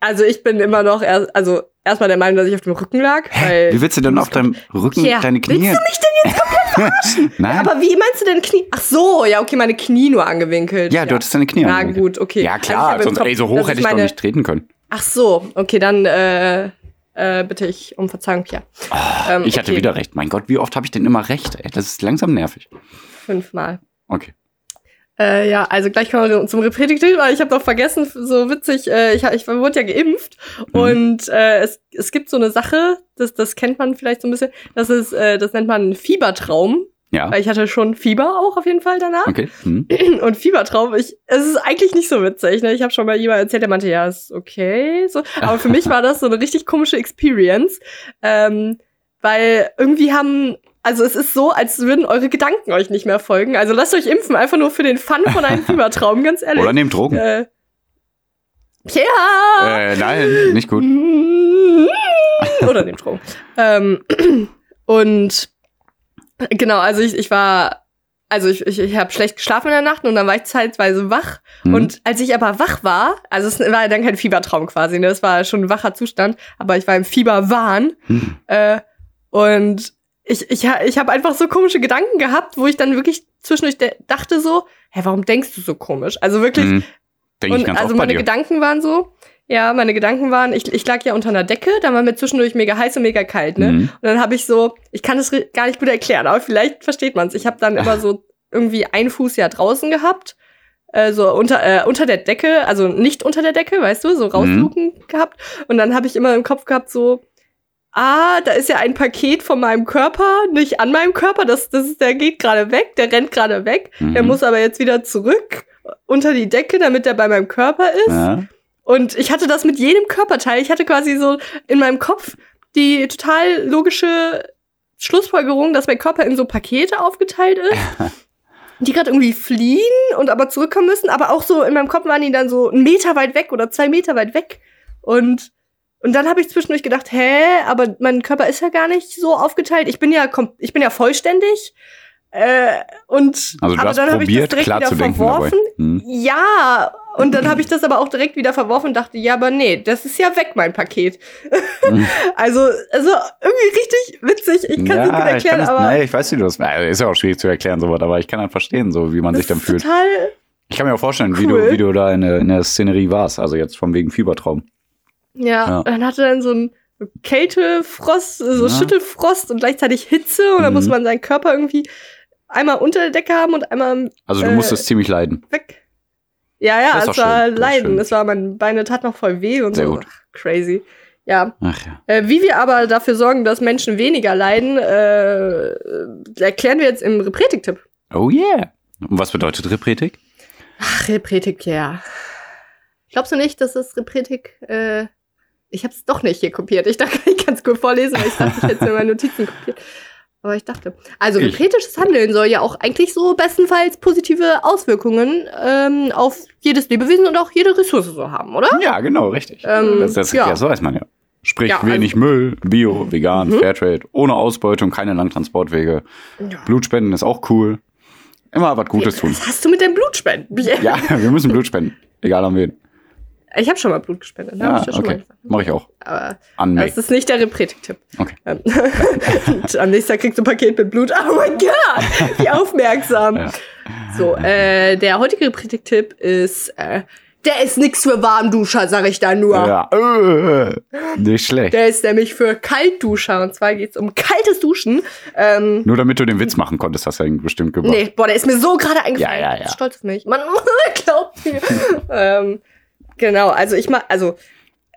also ich bin immer noch erst, also erstmal der Meinung, dass ich auf dem Rücken lag. Weil, Wie willst du denn auf deinem Rücken Ja, deine Knie? Willst du mich denn jetzt komplett Nein. Aber wie meinst du denn Knie? Ach so, ja, okay, meine Knie nur angewinkelt. ja, du hattest deine Knie Na angewinkelt. gut, okay. Ja, Also klar, im sonst, Kopf, ey, so hoch hätte ich meine, doch nicht treten können. Ach so, okay, dann äh, äh, bitte ich um Verzeihung, ja. Ähm, Ah, Ich hatte okay, wieder recht. Mein Gott, wie oft habe ich denn immer recht? Ey, das ist langsam nervig. Fünfmal. Okay. Äh, ja, also gleich kommen wir zum Reprädiktiv, weil ich habe doch vergessen, so witzig, äh, ich, ich wurde ja geimpft Mhm. und äh, es, es gibt so eine Sache, das, das kennt man vielleicht so ein bisschen, das ist, äh, das nennt man Fiebertraum. Ja. Weil ich hatte schon Fieber auch auf jeden Fall danach. Okay. Hm. Und Fiebertraum, ich, es ist eigentlich nicht so witzig. Ne? Ich habe schon mal jemand erzählt, der meinte, ja, ist okay. So. Aber für mich war das so eine richtig komische Experience. Ähm, weil irgendwie haben, also es ist so, als würden eure Gedanken euch nicht mehr folgen. Also lasst euch impfen, einfach nur für den Fun von einem Fiebertraum, ganz ehrlich. Oder nehmt Drogen. Äh, ja! Äh, nein, nicht gut. Oder nehmt Drogen. ähm, und genau, also ich, ich war, also ich, ich, ich habe schlecht geschlafen in der Nacht und dann war ich zeitweise wach. Mhm. Und als ich aber wach war, also es war dann kein Fiebertraum quasi, ne? Es war schon ein wacher Zustand, aber ich war im Fieberwahn. Hm. Äh, und ich, ich, ich habe einfach so komische Gedanken gehabt, wo ich dann wirklich zwischendurch dachte so, hä, warum denkst du so komisch? Also wirklich, Hm. Denke ich und ganz also oft bei meine. Gedanken waren so, ja, meine Gedanken waren, ich, ich lag ja unter einer Decke, da war mir zwischendurch mega heiß und mega kalt, ne? Mhm. Und dann habe ich so, ich kann es gar nicht gut erklären, aber vielleicht versteht man es. Ich habe dann immer so irgendwie einen Fuß ja draußen gehabt, äh, so unter, äh, unter der Decke, also nicht unter der Decke, weißt du, so rausluken gehabt. Und dann habe ich immer im Kopf gehabt so, ah, da ist ja ein Paket von meinem Körper, nicht an meinem Körper, das, das ist, der geht gerade weg, der rennt gerade weg, der Mhm. muss aber jetzt wieder zurück unter die Decke, damit er bei meinem Körper ist. Ja. Und ich hatte das mit jedem Körperteil. Ich hatte quasi so in meinem Kopf die total logische Schlussfolgerung, dass mein Körper in so Pakete aufgeteilt ist, die gerade irgendwie fliehen und aber zurückkommen müssen. Aber auch so in meinem Kopf waren die dann so einen Meter weit weg oder zwei Meter weit weg. Und, und dann habe ich zwischendurch gedacht, hä, aber mein Körper ist ja gar nicht so aufgeteilt. Ich bin ja, ich bin ja vollständig. Äh, und Also du aber dann hab ich das direkt wieder verworfen. Hm. Ja, und dann habe ich das aber auch direkt wieder verworfen und dachte, ja, aber nee, das ist ja weg, mein Paket. also, also irgendwie richtig witzig. Ich kann es nicht gut erklären, das, aber nein, ich weiß, wie du das. Äh, Ist ja auch schwierig zu erklären, sowas, aber ich kann dann verstehen, so wie man sich dann fühlt. total. Ich kann mir auch vorstellen, wie, cool. du, wie du da in der, in der Szenerie warst. Also jetzt vom wegen Fiebertraum. Ja, Ja. und dann hatte dann so ein Kältefrost, so Ja. Schüttelfrost und gleichzeitig Hitze und dann Mhm. muss man seinen Körper irgendwie einmal unter der Decke haben und einmal Also du Äh, musstest ziemlich leiden. weg. Ja, ja, es war schön, Leiden. Es war, meine Beine tat noch voll weh und Sehr so. gut. Ach, crazy. Ja, Ach ja. Äh, wie wir aber dafür sorgen, dass Menschen weniger leiden, äh, erklären wir jetzt im Repretik-Tipp. Oh yeah. Und was bedeutet Repretik? Ach, Repretik, ja. Glaubst du nicht, dass das Repretik, äh, ich habe es doch nicht hier kopiert. Ich dachte, ich kann es gut vorlesen, weil ich dachte, ich hätte mir meine Notizen kopiert. Aber ich dachte, also repretisches Handeln soll ja auch eigentlich so bestenfalls positive Auswirkungen ähm, auf jedes Lebewesen und auch jede Ressource so haben, oder? Ja, genau, richtig. Ähm, das, das, ja. ja. so weiß man ja. Sprich, Ja, also- wenig Müll, Bio, vegan, Mhm. Fairtrade, ohne Ausbeutung, keine langen Transportwege. Ja. Blutspenden ist auch cool. Immer was Gutes tun. Was hast du mit dem Blutspenden? Ja, wir müssen Blut spenden. Egal an wen. Ich habe schon mal Blut gespendet. ne? Hab Ja, ich dir schon mal okay. gesagt. Mache ich auch. Aber An das ist nicht der Repretik-Tipp. Okay. Ähm, und am nächsten Tag kriegst du ein Paket mit Blut. Oh mein Gott, wie aufmerksam. Ja. So, äh, der heutige Repretik-Tipp ist, äh, der ist nix für Warmduscher, sag ich da nur. Ja, äh, nicht schlecht. Der ist nämlich für Kaltduscher. Und zwar geht's um kaltes Duschen. Ähm, Nur damit du den Witz machen konntest, hast du ja bestimmt gemacht. nee, boah, der ist mir so gerade eingefallen. Ja, ja, ja. Stolz auf mich. Man glaubt mir. ähm, genau, also ich mach, also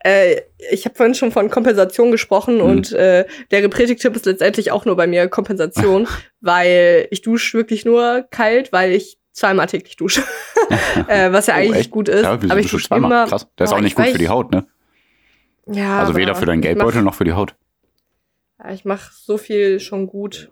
äh, ich habe vorhin schon von Kompensation gesprochen Mhm. und äh, der Repretik-Tipp ist letztendlich auch nur bei mir Kompensation, weil ich dusche wirklich nur kalt, weil ich zweimal täglich dusche. äh, was ja Oh, eigentlich echt? gut ist. Ja, wieso aber ich dusche zweimal? immer. Krass. Der ist auch nicht ich gut für die Haut, ne? Ja, Also weder für deinen Geldbeutel noch für die Haut. Mach, ja, ich mache so viel schon gut.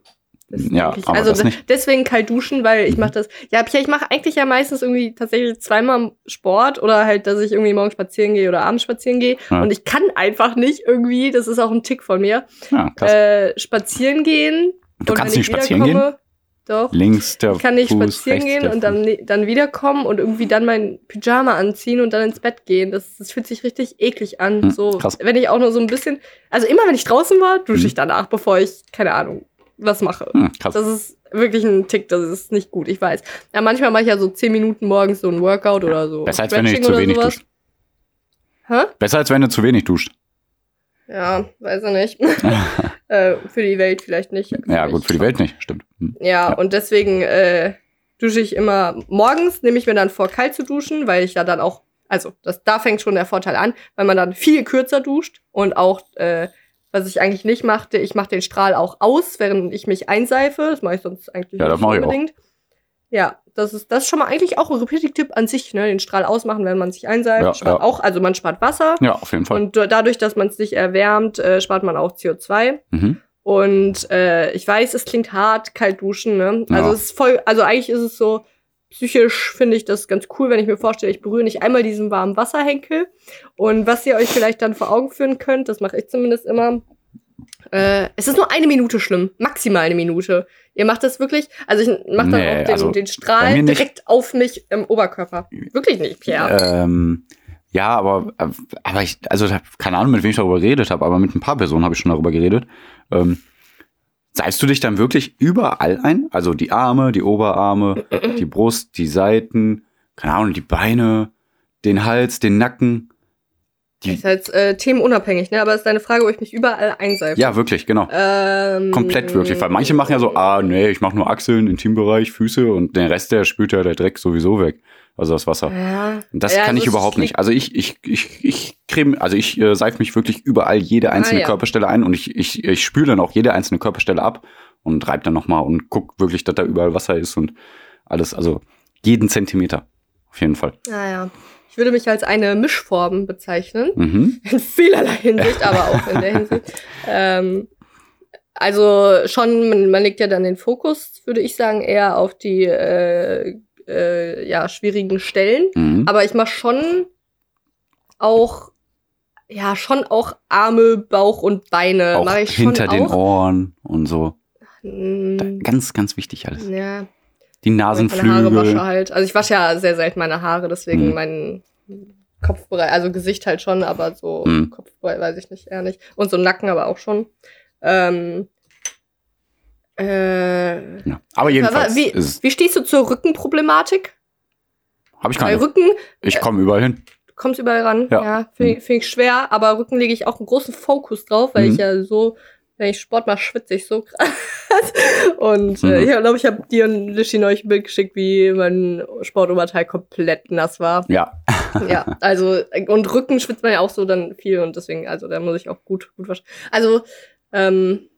Ja, aber also das nicht. deswegen kalt duschen, weil ich Mhm. mache das. Ja, ich mache eigentlich ja meistens irgendwie tatsächlich zweimal Sport oder halt, dass ich irgendwie morgens spazieren gehe oder abends spazieren gehe. Ja. Und ich kann einfach nicht irgendwie, das ist auch ein Tick von mir, Ja, äh, spazieren gehen. du und kannst nicht ich spazieren gehen? Doch. Links der Ich kann nicht Fuß, spazieren gehen und dann, dann wiederkommen und irgendwie dann mein Pyjama anziehen und dann ins Bett gehen. Das, das fühlt sich richtig eklig an. Hm, so, krass. wenn ich auch nur so ein bisschen, also immer wenn ich draußen war, dusche Hm. ich danach, bevor ich, keine Ahnung, was mache. Hm. Das ist wirklich ein Tick, das ist nicht gut, ich weiß. Ja, manchmal mache ich ja so zehn Minuten morgens so ein Workout oder so. Besser als wenn du zu wenig sowas. duscht. Hä? Besser als wenn du zu wenig duscht. Ja, weiß ich nicht. äh, für die Welt vielleicht nicht. ja, gut, für die. Welt nicht, stimmt. Hm. Ja, Ja. und deswegen äh, dusche ich immer morgens, nehme ich mir dann vor, kalt zu duschen, weil ich ja dann auch, also das, da fängt schon der Vorteil an, weil man dann viel kürzer duscht und auch, äh, was ich eigentlich nicht machte, ich mache den Strahl auch aus, während ich mich einseife. Das mache ich sonst eigentlich Ja, das nicht mache ich auch. unbedingt. Ja, das ist, das ist schon mal eigentlich auch ein Repeating-Tipp an sich, ne? Den Strahl ausmachen, wenn man sich einseift. Ja, spart ja. auch, also man spart Wasser. Ja, auf jeden Fall. Und da- dadurch, dass man es nicht erwärmt, äh, spart man auch CO2. mhm. Und äh, ich weiß, es klingt hart, kalt duschen, ne? Also Ja. es ist voll, also eigentlich ist es so, psychisch finde ich das ganz cool, wenn ich mir vorstelle, ich berühre nicht einmal diesen warmen Wasserhenkel. Und was ihr euch vielleicht dann vor Augen führen könnt, das mache ich zumindest immer. Äh, es ist nur eine Minute schlimm, maximal eine Minute. Ihr macht das wirklich, also ich mache dann Nee, auch den, also den Strahl direkt auf mich im Oberkörper. Wirklich nicht, Pierre. Ähm, ja, aber, aber ich, also keine Ahnung, mit wem ich darüber geredet habe, aber mit ein paar Personen habe ich schon darüber geredet. Ähm, seifst du dich dann wirklich überall ein? Also die Arme, die Oberarme, die Brust, die Seiten, keine Ahnung, die Beine, den Hals, den Nacken. Ist halt äh, themenunabhängig, ne? Aber es ist deine Frage, wo ich mich überall einseife. ja, wirklich, genau. Ähm, Komplett wirklich. Weil manche machen ja so, ah, nee, ich mache nur Achseln, Intimbereich, Füße und den Rest, der spült ja der Dreck sowieso weg. Also das Wasser. Ja. Das Ja, kann ich überhaupt nicht. Also ich, ich, ich, ich creme, also ich äh, seife mich wirklich überall jede einzelne Ah, ja. Körperstelle ein und ich, ich, ich spüle dann auch jede einzelne Körperstelle ab und reibe dann nochmal und guck wirklich, dass da überall Wasser ist und alles, also jeden Zentimeter. Auf jeden Fall. Naja. Ich würde mich als eine Mischform bezeichnen. Mhm. In vielerlei Hinsicht, aber auch in der Hinsicht. Ähm, also schon, man, man legt ja dann den Fokus, würde ich sagen, eher auf die äh, äh, ja, schwierigen Stellen. Mhm. Aber ich mache schon auch, ja, schon auch Arme, Bauch und Beine. auch hinter den auch. Ohren und so. Mm, Da, ganz, ganz wichtig alles. ja, Die ich meine Haare wasche Nasenflügel. halt. Also ich wasche ja sehr selten meine Haare, deswegen Mhm. mein Kopfbereich, also Gesicht halt schon, aber so Mhm. Kopfbereich weiß ich nicht, eher nicht. Und so Nacken aber auch schon. Ähm, äh, Ja. Aber jedenfalls wie, ist, wie stehst du zur Rückenproblematik? habe ich Bei keine. Rücken, Ich komme überall hin. du kommst überall ran. Ja. Ja, finde ich, find ich schwer, aber Rücken lege ich auch einen großen Fokus drauf, weil Mhm. ich ja so, wenn ich Sport mache, schwitze ich so krass. Und äh, Mhm. ich glaube, ich habe dir und Lishi neulich ein Bild geschickt, wie mein Sportoberteil komplett nass war. Ja. ja, also und Rücken schwitzt man ja auch so dann viel und deswegen, also da muss ich auch gut, gut waschen. Also, ähm,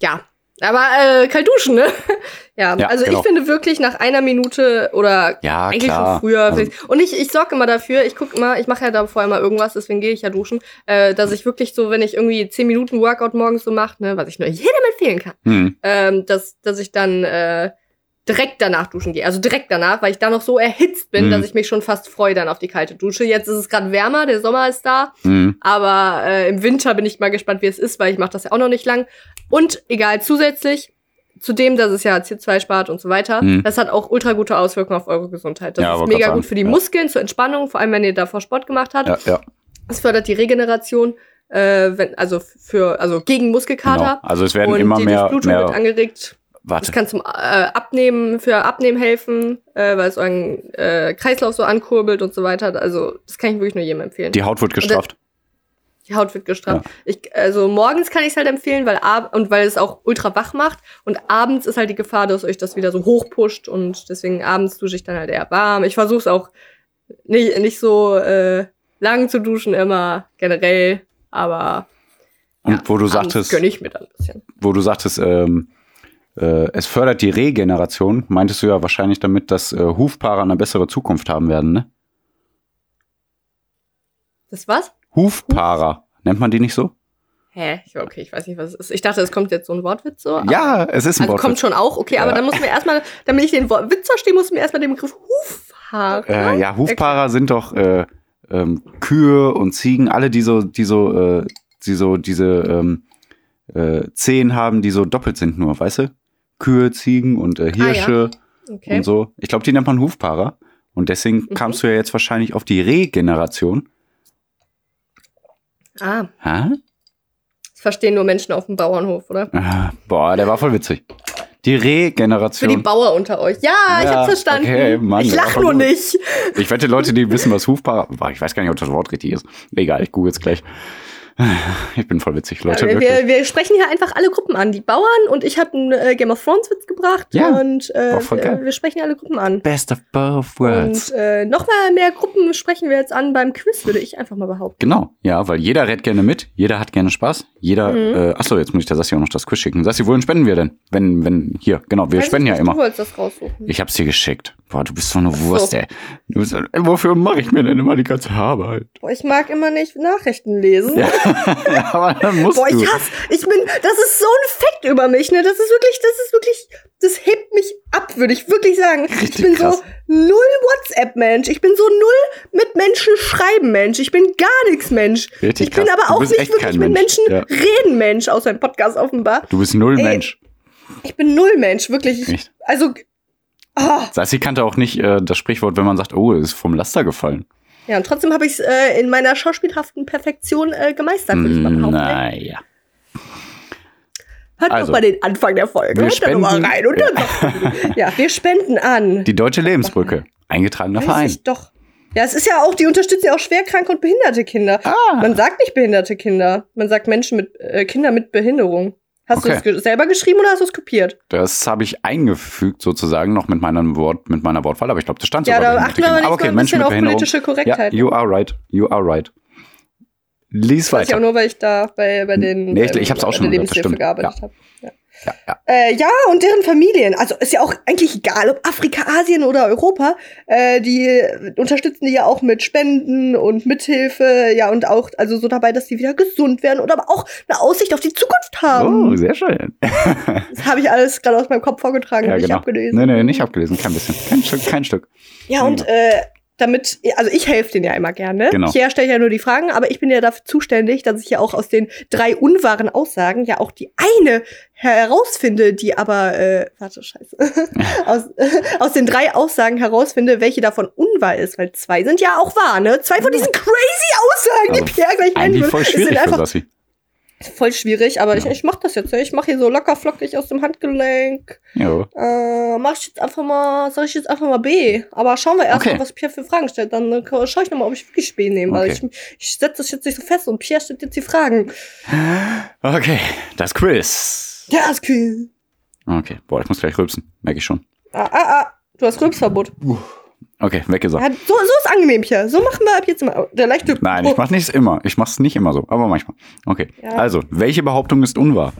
ja. Aber äh, kalt duschen, ne? ja, Ja, also genau. ich finde wirklich nach einer Minute oder Ja, eigentlich klar. schon früher. Also- und ich, ich sorge immer dafür, ich gucke immer, ich mache ja da vorher immer irgendwas, deswegen gehe ich ja duschen, äh, dass ich wirklich so, wenn ich irgendwie 10 Minuten Workout morgens so mache, ne, was ich nur jedem empfehlen kann, Hm. ähm, dass, dass ich dann äh, direkt danach duschen gehe. Also direkt danach, weil ich da noch so erhitzt bin, Mhm. dass ich mich schon fast freue dann auf die kalte Dusche. Jetzt ist es gerade wärmer, der Sommer ist da, Hm. aber äh, im Winter bin ich mal gespannt, wie es ist, weil ich mache das ja auch noch nicht lang. Und egal, zusätzlich zu dem, dass es ja CO2 spart und so weiter, Mhm. das hat auch ultra gute Auswirkungen auf eure Gesundheit. Das Ja, ist mega gut für die ja. Muskeln, zur Entspannung, vor allem wenn ihr davor Sport gemacht habt. Ja, ja. Es fördert die Regeneration, äh, wenn, also für, also gegen Muskelkater. Genau. Also es werden und immer die mehr, mehr angeregt. Warte. Das kann zum äh, Abnehmen, für Abnehmen helfen, äh, weil es euren äh, Kreislauf so ankurbelt und so weiter. Also, das kann ich wirklich nur jedem empfehlen. Die Haut wird gestrafft. Die Haut wird gestrafft. Ich, also morgens kann ich es halt empfehlen, weil ab und weil es auch ultra wach macht. Und abends ist halt die Gefahr, dass euch das wieder so hochpusht und deswegen abends dusche ich dann halt eher warm. Ich versuche es auch nicht, nicht so äh, lang zu duschen immer generell, aber Und ja, wo du sagtest, gönn ich mir dann ein bisschen. wo du sagtest, ähm, äh, es fördert die Regeneration, meintest du ja wahrscheinlich damit, dass äh, Hufpaare eine bessere Zukunft haben werden, ne? Das was? Hufpaare, nennt man die nicht so? Hä? Okay, ich weiß nicht, was es ist. Ich dachte, es kommt jetzt so ein Wortwitz so. aber- Ja, es ist ein Also Wort. kommt schon auch, okay, aber Ja. dann muss mir erstmal, damit ich den Wort- Witz verstehe, muss mir erstmal den Begriff Hufhaar. Äh, ja, Hufpaare sind doch äh, ähm, Kühe und Ziegen, alle die so, die so, äh, die so diese ähm, äh, Zehen haben, die so doppelt sind nur, weißt du? Kühe, Ziegen und äh, Hirsche Okay. und so. Ich glaube, die nennt man Hufpaare. Und deswegen Mhm. kamst du ja jetzt wahrscheinlich auf die Regeneration. Ah, Hä? das verstehen nur Menschen auf dem Bauernhof, oder? Ah, boah, der war voll witzig. Die Für die Regeneration. Bauer unter euch. Ja, ich Ja, hab's verstanden. okay, Mann, ich lach nur gut. nicht. Ich wette, Leute, die wissen, was Hufpaare. Ich weiß gar nicht, ob das Wort richtig ist. Egal, ich google es gleich. Ich bin voll witzig, Leute. Ja, wir, wir sprechen hier einfach alle Gruppen an. Die Bauern und ich habe einen äh, Game of Thrones Witz gebracht Ja. und äh, wir sprechen alle Gruppen an. Best of both worlds. Und äh, nochmal mehr Gruppen sprechen wir jetzt an beim Quiz, würde ich einfach mal behaupten. Genau, ja, weil jeder redet gerne mit, jeder hat gerne Spaß, jeder, Mhm. äh, achso, jetzt muss ich der Sassi auch noch das Quiz schicken. Sassi, wohin spenden wir denn? Wenn, wenn, hier, genau, wir Weiß spenden ich ja nicht, immer. Du wolltest das raussuchen. Ich hab's dir geschickt. Boah, du bist so eine Wurst, so. ey. Du bist, ey. Wofür mache ich mir denn immer die ganze Arbeit? Boah, ich mag immer nicht Nachrichten lesen. Ja, aber dann musst Boah, du. ich hasse, ich bin, das ist so ein Fakt über mich, ne? Das ist wirklich, das ist wirklich, das hebt mich ab, würde ich wirklich sagen. ich Richtig bin krass. so null WhatsApp-Mensch. Ich bin so null mit Menschen schreiben Mensch. Ich bin gar nichts Mensch. Richtig ich bin krass. aber Du auch nicht wirklich mit Mensch. Menschen Ja. reden Mensch, außer im Podcast offenbar. Du bist null Ey. Mensch. Ich bin null Mensch, wirklich. Ich, also, ah. Sassi kannte auch nicht äh, das Sprichwort, wenn man sagt, oh, ist vom Laster gefallen. Ja, und trotzdem habe ich es äh, in meiner schauspielhaften Perfektion äh, gemeistert, würde ich mal behaupten. Naja. Hört Also, doch mal den Anfang der Folge. wir Hört da noch mal spenden- rein. Und dann sagt- ja, wir spenden an. Die Deutsche Lebensbrücke. Eingetragener Weiß Verein. ich doch. Ja, es ist ja auch, die unterstützen ja auch schwerkranke und behinderte Kinder. Ah. Man sagt nicht behinderte Kinder. Man sagt Menschen mit, äh, Kinder mit Behinderung. Hast Okay. du es selber geschrieben oder hast du es kopiert? Das habe ich eingefügt sozusagen noch mit meinem Wort, mit meiner Wortwahl, aber ich glaube, das stand Ja, sogar da bei achten wir aber nicht mal ein bisschen auf politische Korrektheit. Ja, you are right. You are right. Lies Weiß ich auch weiter. nur, weil ich da bei, bei den Nee, ich- ich hab's auch schon gehört, das Lebenshilfe gearbeitet Ja. habe. Ja. Ja, ja. Äh, ja, und deren Familien. Also ist ja auch eigentlich egal, ob Afrika, Asien oder Europa. Äh, die unterstützen die ja auch mit Spenden und Mithilfe. Ja, und auch also so dabei, dass die wieder gesund werden oder aber auch eine Aussicht auf die Zukunft haben. Oh, sehr schön. Das habe ich alles gerade aus meinem Kopf vorgetragen, Ja, nicht genau. abgelesen. Nee, nee, nicht abgelesen. Kein bisschen. Kein Stück, kein Stück. Ja, und äh, damit, also ich helfe denen ja immer gerne. Genau. Hier stelle ich ja nur die Fragen, aber ich bin ja dafür zuständig, dass ich ja auch aus den drei unwahren Aussagen ja auch die eine herausfinde, die aber, äh, warte, scheiße, aus, aus den drei Aussagen herausfinde, welche davon unwahr ist, weil zwei sind ja auch wahr, ne? Zwei von diesen crazy Aussagen, Also, die Pierre gleich nennen schwierig sind einfach. Voll schwierig, aber ich, ich mach das jetzt, ne? Ich mache hier so locker flockig aus dem Handgelenk. Ja. Äh, mach ich jetzt einfach mal, sag ich jetzt einfach mal B. Aber schauen wir erst Okay. mal, was Pierre für Fragen stellt. Dann äh, schaue ich nochmal, ob ich wirklich B nehme. Weil Okay. ich, ich setze das jetzt nicht so fest und Pierre stellt jetzt die Fragen. Okay, das Quiz. Ja, ist cool. Okay, boah, ich muss gleich rülpsen. Merke ich schon. Ah, ah, ah. Du hast Rülpsverbot. Okay, weggesagt. Ja, so, so ist angenehm, Pierre. So machen wir ab jetzt immer. Der leichte. Nein, ich mach's nicht immer. Ich mach's nicht immer so, aber manchmal. Okay. Ja. Also, welche Behauptung ist unwahr?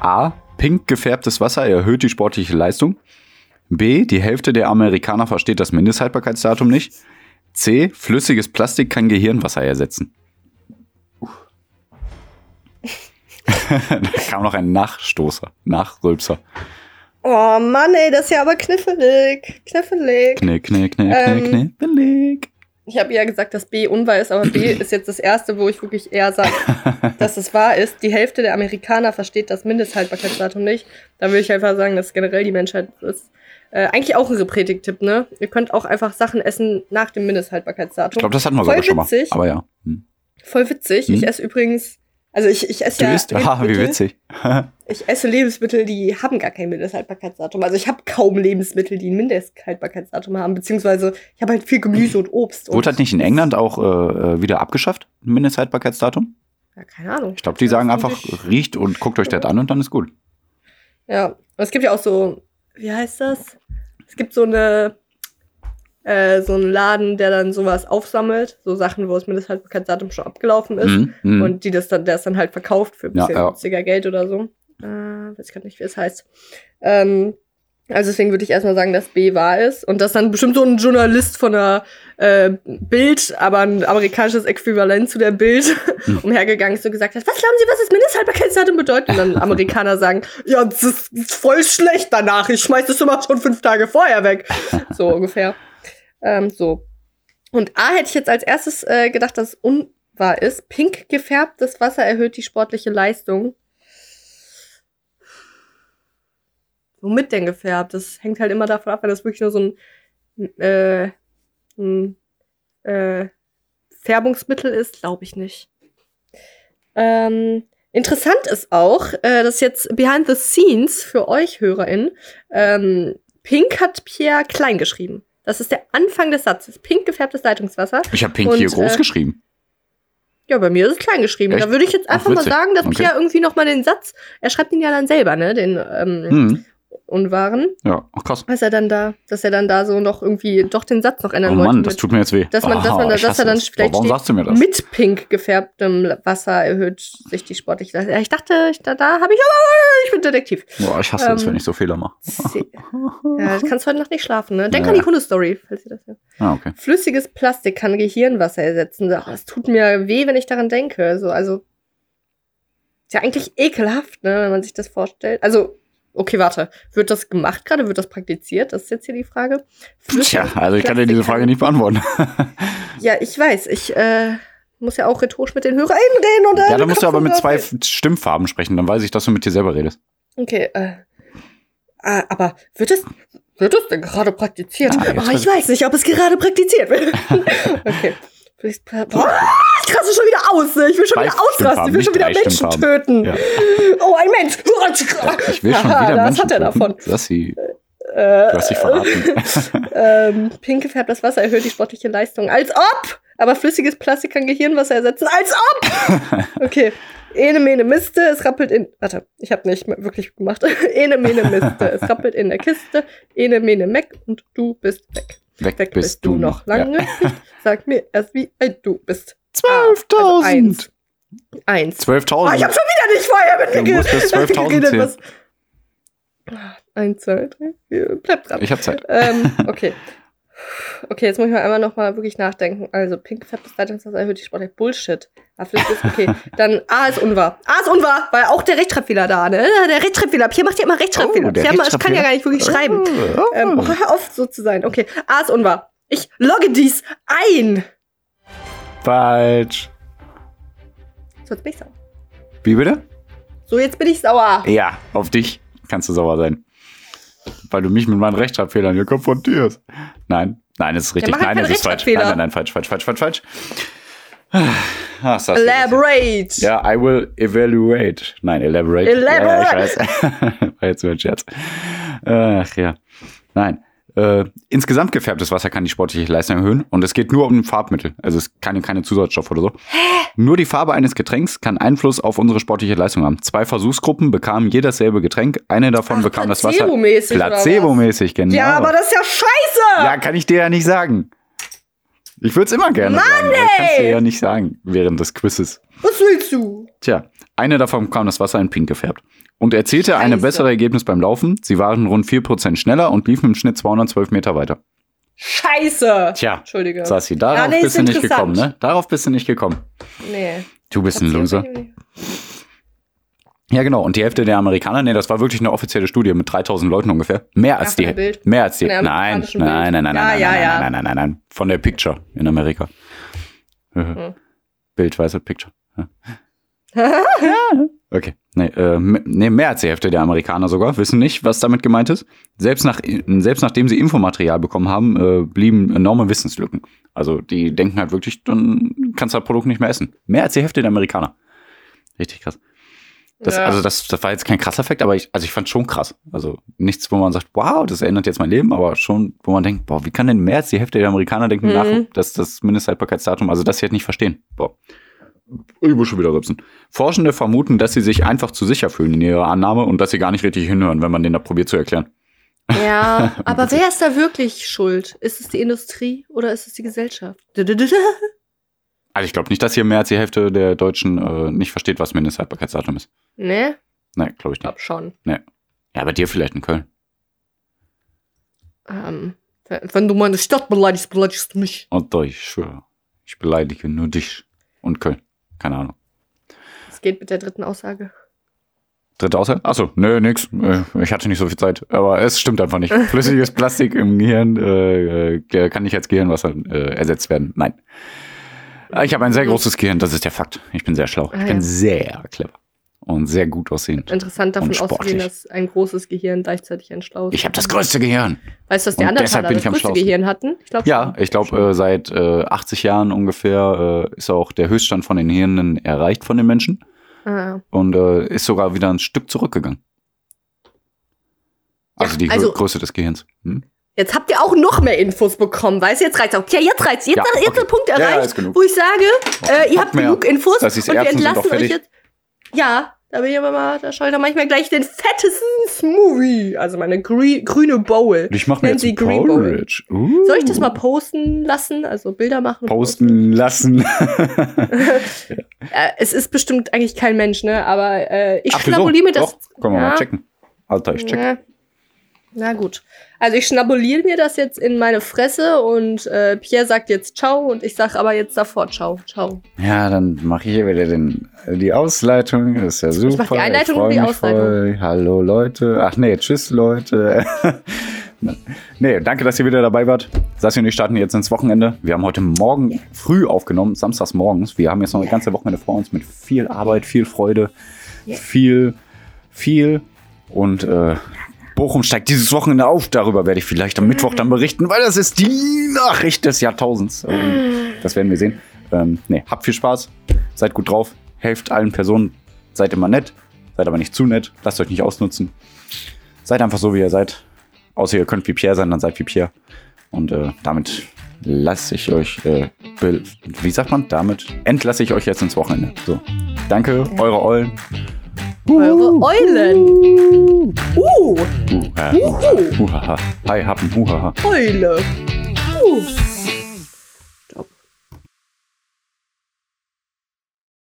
A. Pink gefärbtes Wasser erhöht die sportliche Leistung. B. Die Hälfte der Amerikaner versteht das Mindesthaltbarkeitsdatum nicht. C. Flüssiges Plastik kann Gehirnwasser ersetzen. da kam noch ein Nachstoßer, Nachrülpser. Oh Mann, ey, das ist ja aber knifflig. Knifflig. Knick, knick, knick, Ähm, knick. Ich habe ja gesagt, dass B unwahr ist, aber B ist jetzt das erste, wo ich wirklich eher sage, dass es wahr ist. Die Hälfte der Amerikaner versteht das Mindesthaltbarkeitsdatum nicht. Da würde ich einfach sagen, dass generell die Menschheit ist. Äh, eigentlich auch ein Repretik-Tipp, ne? Ihr könnt auch einfach Sachen essen nach dem Mindesthaltbarkeitsdatum. Ich glaube, das hatten wir Voll sogar schon mal. witzig. Aber ja. Hm. Voll witzig. Hm. Ich esse übrigens, also ich, ich esse Du ja isst, haha, wie Lebensmittel- witzig. Ich esse Lebensmittel, die haben gar kein Mindesthaltbarkeitsdatum. Also ich habe kaum Lebensmittel, die ein Mindesthaltbarkeitsdatum haben. Beziehungsweise ich habe halt viel Gemüse und Obst. Und Wurde das nicht in England auch äh, äh, wieder abgeschafft, ein Mindesthaltbarkeitsdatum? Ja, keine Ahnung. Ich glaube, die sagen einfach, riecht und guckt euch das an und dann ist gut. Ja, und es gibt ja auch so, wie heißt das? Es gibt so eine, äh, so einen Laden, der dann sowas aufsammelt, so Sachen, wo das Mindesthaltbarkeitsdatum schon abgelaufen ist Mhm, mhm. und die das dann, der es dann halt verkauft für ein Ja, bisschen ja. günstiger Geld oder so. Äh, weiß gerade nicht, wie es heißt. Ähm, also deswegen würde ich erstmal sagen, dass B wahr ist und dass dann bestimmt so ein Journalist von der äh, Bild, aber ein amerikanisches Äquivalent zu der Bild Hm. umhergegangen ist und gesagt hat, was glauben Sie, was das Mindesthaltbarkeitsdatum bedeutet? Und dann Amerikaner sagen, ja, das ist voll schlecht danach, ich schmeiß das immer schon fünf Tage vorher weg. So ungefähr. Ähm, so. Und A hätte ich jetzt als erstes äh, gedacht, dass es unwahr ist. Pink gefärbtes Wasser erhöht die sportliche Leistung. Womit denn gefärbt? Das hängt halt immer davon ab, wenn das wirklich nur so ein, äh, ein äh, Färbungsmittel ist, glaube ich nicht. Ähm, interessant ist auch, äh, dass jetzt behind the scenes für euch HörerInnen, ähm, Pink hat Pierre klein geschrieben. Das ist der Anfang des Satzes. Pink gefärbtes Leitungswasser. Ich habe Pink Und, hier groß äh, geschrieben. Ja, bei mir ist es klein geschrieben. Echt? Da würde ich jetzt Ach, einfach mal sagen, dass Okay. Pierre irgendwie noch mal den Satz, er schreibt ihn ja dann selber, ne, den ähm, Hm. Unwahren, Ja, ach krass. dass er dann da, dass er dann da so noch irgendwie doch den Satz noch ändern Oh wollte. Mann, das mit- tut mir jetzt weh. dass man, dass Ah, man, ich dass er dann das. vielleicht Warum sagst du mir das? mit pink gefärbtem Wasser erhöht sich die sportliche Leistung. Ja, ich dachte, ich, da, da habe ich aber, ich bin Detektiv. Boah, ich hasse das, ähm, wenn ich so Fehler mache. Ja, du kannst heute Nacht nicht schlafen, ne? Denk Ja. an die Hundestory, falls ihr das hört. Ah, okay. Flüssiges Plastik kann Gehirnwasser ersetzen. Ach, Das tut mir weh, wenn ich daran denke. So, also, ist ja eigentlich ekelhaft, ne, wenn man sich das vorstellt. Also, okay, warte. Wird das gemacht gerade? Wird das praktiziert? Das ist jetzt hier die Frage. Tja, also ich kann dir diese Frage nicht beantworten. Ja, ich weiß. Ich äh, muss ja auch rhetorisch mit den HörerInnen reden. Und, äh, ja, dann musst du aber mit zwei Stimmfarben sprechen, dann weiß ich, dass du mit dir selber redest. Okay, äh. Ah, aber wird es, wird es denn gerade praktiziert? Ah, oh, ich weiß nicht, ob es gerade praktiziert wird. okay. Ich raste schon wieder aus. ne? Ich will schon Zwei wieder ausrasten. Ich will schon wieder Menschen töten. Oh, ein Mensch. Ich will schon wieder das Menschen hat er töten. davon. Sassi, Äh, du hast dich verraten. ähm, pink gefärbtes Wasser erhöht die sportliche Leistung. Als ob! Aber flüssiges Plastik kann Gehirnwasser ersetzen. Als ob! Okay. Ene mene Miste, es rappelt in. Warte, ich habe nicht wirklich gemacht. Ene mene Miste, es rappelt in der Kiste. Ene mene Meck und du bist weg. Weg, Weg bist du noch lange. Sag mir erst, wie alt du bist. Ja. Also eins. 12.000. Eins. 12.000. Oh, ich habe schon wieder nicht vorher Du musst bis mitgeredet. 12.000 geredet, zählen. was- Eins, zwei, drei, vier. Bleib dran. Ich hab Zeit. Ähm, okay. Okay, jetzt muss ich mal einmal noch mal wirklich nachdenken. Also, pink gefärbtes Leitungswasser erhöht die Sportlich. Bullshit. Ah, vielleicht ist okay. Dann A ist unwahr. A ist unwahr, weil auch der Rechtschreibfehler da, ne? Der Rechtschreibfehler. Hier macht ja immer Rechtschreibfehler. Oh, der ich, hab kann ja gar nicht wirklich schreiben. Oh. Ähm, oh, hör auf, so zu sein. Okay, A ist unwahr. Ich logge dies ein. Falsch. So, jetzt bin ich sauer. Wie bitte? So, jetzt bin ich sauer. Ja, auf dich kannst du sauer sein. Weil du mich mit meinen Rechtschreibfehlern hier konfrontierst. Nein, nein, es ist richtig. mach halt nein, es ist falsch. Nein, nein, nein, falsch, falsch, falsch, falsch, falsch. Sassi, Elaborate. Ja, I will evaluate. Nein, elaborate. Elaborate. Ja, ich weiß. War jetzt nur ein Scherz. Ach ja. Nein. Äh, insgesamt gefärbtes Wasser kann die sportliche Leistung erhöhen und es geht nur um Farbmittel. Also es kann keine Zusatzstoffe oder so. Nur die Farbe eines Getränks kann Einfluss auf unsere sportliche Leistung haben. Zwei Versuchsgruppen bekamen je dasselbe Getränk. Eine davon Ach, bekam das Wasser. Placebo-mäßig, genau. Ja, aber das ist ja scheiße. Ja, kann ich dir ja nicht sagen. Ich würde es immer gerne Mann, sagen. aber Ich kann es dir ey! ja nicht sagen während des Quizzes. Was willst du? Tja, eine davon bekam das Wasser in pink gefärbt und erzielte eine Scheiße. bessere Ergebnis beim Laufen. Sie waren rund 4% schneller und liefen im Schnitt 212 Meter weiter. Scheiße. Tja, Entschuldige. Sassi, darauf Ja, nee, bist ist du nicht gekommen, ne? Darauf bist du nicht gekommen. Nee. Du bist ein Loser. Ja, genau. Und die Hälfte der Amerikaner, nee, das war wirklich eine offizielle Studie mit 3000 Leuten ungefähr. Mehr als von die. Mehr als die. Nein, nein, nein, nein, nein, Ja, nein, ja, ja. nein, nein, nein, nein. Von der Picture in Amerika. Hm. Bild, weißt du, Picture. Ja. Okay. Nee, äh, nee, mehr als die Hälfte der Amerikaner sogar wissen nicht, was damit gemeint ist. Selbst, nach, selbst nachdem sie Infomaterial bekommen haben, äh, blieben enorme Wissenslücken. Also die denken halt wirklich, dann kannst du das Produkt nicht mehr essen. Mehr als die Hälfte der Amerikaner. Richtig krass. Das, Ja. Also das, das war jetzt kein krasser Effekt, aber ich, also ich fand schon krass. Also nichts, wo man sagt, wow, das ändert jetzt mein Leben, aber schon, wo man denkt, boah, wie kann denn mehr als die Hälfte der Amerikaner denken Mhm. nach, dass das Mindesthaltbarkeitsdatum, also das sie halt nicht verstehen. Boah. Ich muss schon wieder rübsen. Forschende vermuten, dass sie sich einfach zu sicher fühlen in ihrer Annahme und dass sie gar nicht richtig hinhören, wenn man denen da probiert zu erklären. Ja, aber wer ist da wirklich schuld? Ist es die Industrie oder ist es die Gesellschaft? Also ich glaube nicht, dass hier mehr als die Hälfte der Deutschen äh, nicht versteht, was Mindesthaltbarkeitsdatum ist. Ne? Nein, glaube ich nicht. Glaub schon. Ja, bei dir vielleicht in Köln. Ähm, wenn du meine Stadt beleidigst, beleidigst du mich. Und doch, ich schwöre. Ich beleidige nur dich und Köln. Keine Ahnung. Es geht mit der dritten Aussage. Dritte Aussage? Achso, nö, nix. Äh, Ich hatte nicht so viel Zeit. Aber es stimmt einfach nicht. Flüssiges Plastik im Gehirn äh, äh, kann nicht als Gehirnwasser äh, ersetzt werden. Nein. Äh, Ich habe ein sehr großes Gehirn, das ist der Fakt. Ich bin sehr schlau. Ah, Ich bin ja. sehr clever. Und sehr gut aussehend. Interessant davon auszugehen, dass ein großes Gehirn gleichzeitig ein schlaues Ich habe das größte Gehirn. Weißt du, was die anderen das größte. Gehirn hatten? Ich glaube Ja, ich glaube, äh, seit äh, 80 Jahren ungefähr äh, ist auch der Höchststand von den Hirnen erreicht von den Menschen Ah, und äh, ist sogar wieder ein Stück zurückgegangen. ja, Also die Also- Größe des Gehirns. Hm? Jetzt habt ihr auch noch mehr Infos bekommen, weißt du? Jetzt reicht's auch. Ja, jetzt reicht's. Jetzt, Ja, jetzt okay. der Punkt Ja, ja, erreicht, genug. wo ich sage, äh, ihr Habt mehr. genug Infos und wir entlassen euch jetzt. Ja, da bin ich aber mal, da schaue ich doch manchmal gleich den fettesten Smoothie. Also meine grü grüne Bowl. Ich mache mir jetzt ein Green Bowl. Uh. Soll ich das mal posten lassen? Also Bilder machen? posten lassen? Äh, es ist bestimmt eigentlich kein Mensch, ne? Aber äh, ich schnabuliere mir das. Doch, können wir Ja. mal checken. Alter, ich check. Ja. Na gut. Also ich schnabuliere mir das jetzt in meine Fresse und äh, Pierre sagt jetzt Ciao und ich sag aber jetzt davor Ciao. Ciao. Ja, dann mache ich hier wieder den, die Ausleitung. Das ist ja super. mach die Einleitung und die Ausleitung. voll. Hallo Leute. Ach nee, tschüss Leute. nee, danke, dass ihr wieder dabei wart. Sassi und ich starten jetzt ins Wochenende. Wir haben heute Morgen früh aufgenommen, samstags morgens. Wir haben jetzt noch eine ganze Wochenende vor uns mit viel Arbeit, viel Freude, Ja. viel, viel und äh, Bochum steigt dieses Wochenende auf. Darüber werde ich vielleicht am Mittwoch dann berichten, weil das ist die Nachricht des Jahrtausends. Ähm, das werden wir sehen. Ähm, nee, habt viel Spaß, seid gut drauf, helft allen Personen, seid immer nett, seid aber nicht zu nett, lasst euch nicht ausnutzen. Seid einfach so, wie ihr seid. Außer ihr könnt wie Pierre sein, dann seid wie Pierre. Und äh, damit lasse ich euch, äh, wie sagt man, damit entlasse ich euch jetzt ins Wochenende. So, danke, eure Eulen. Eure Eulen. Uh, Uh, äh, uh, uh, uh, Hi, Happen, huhaha. Eule. Uh.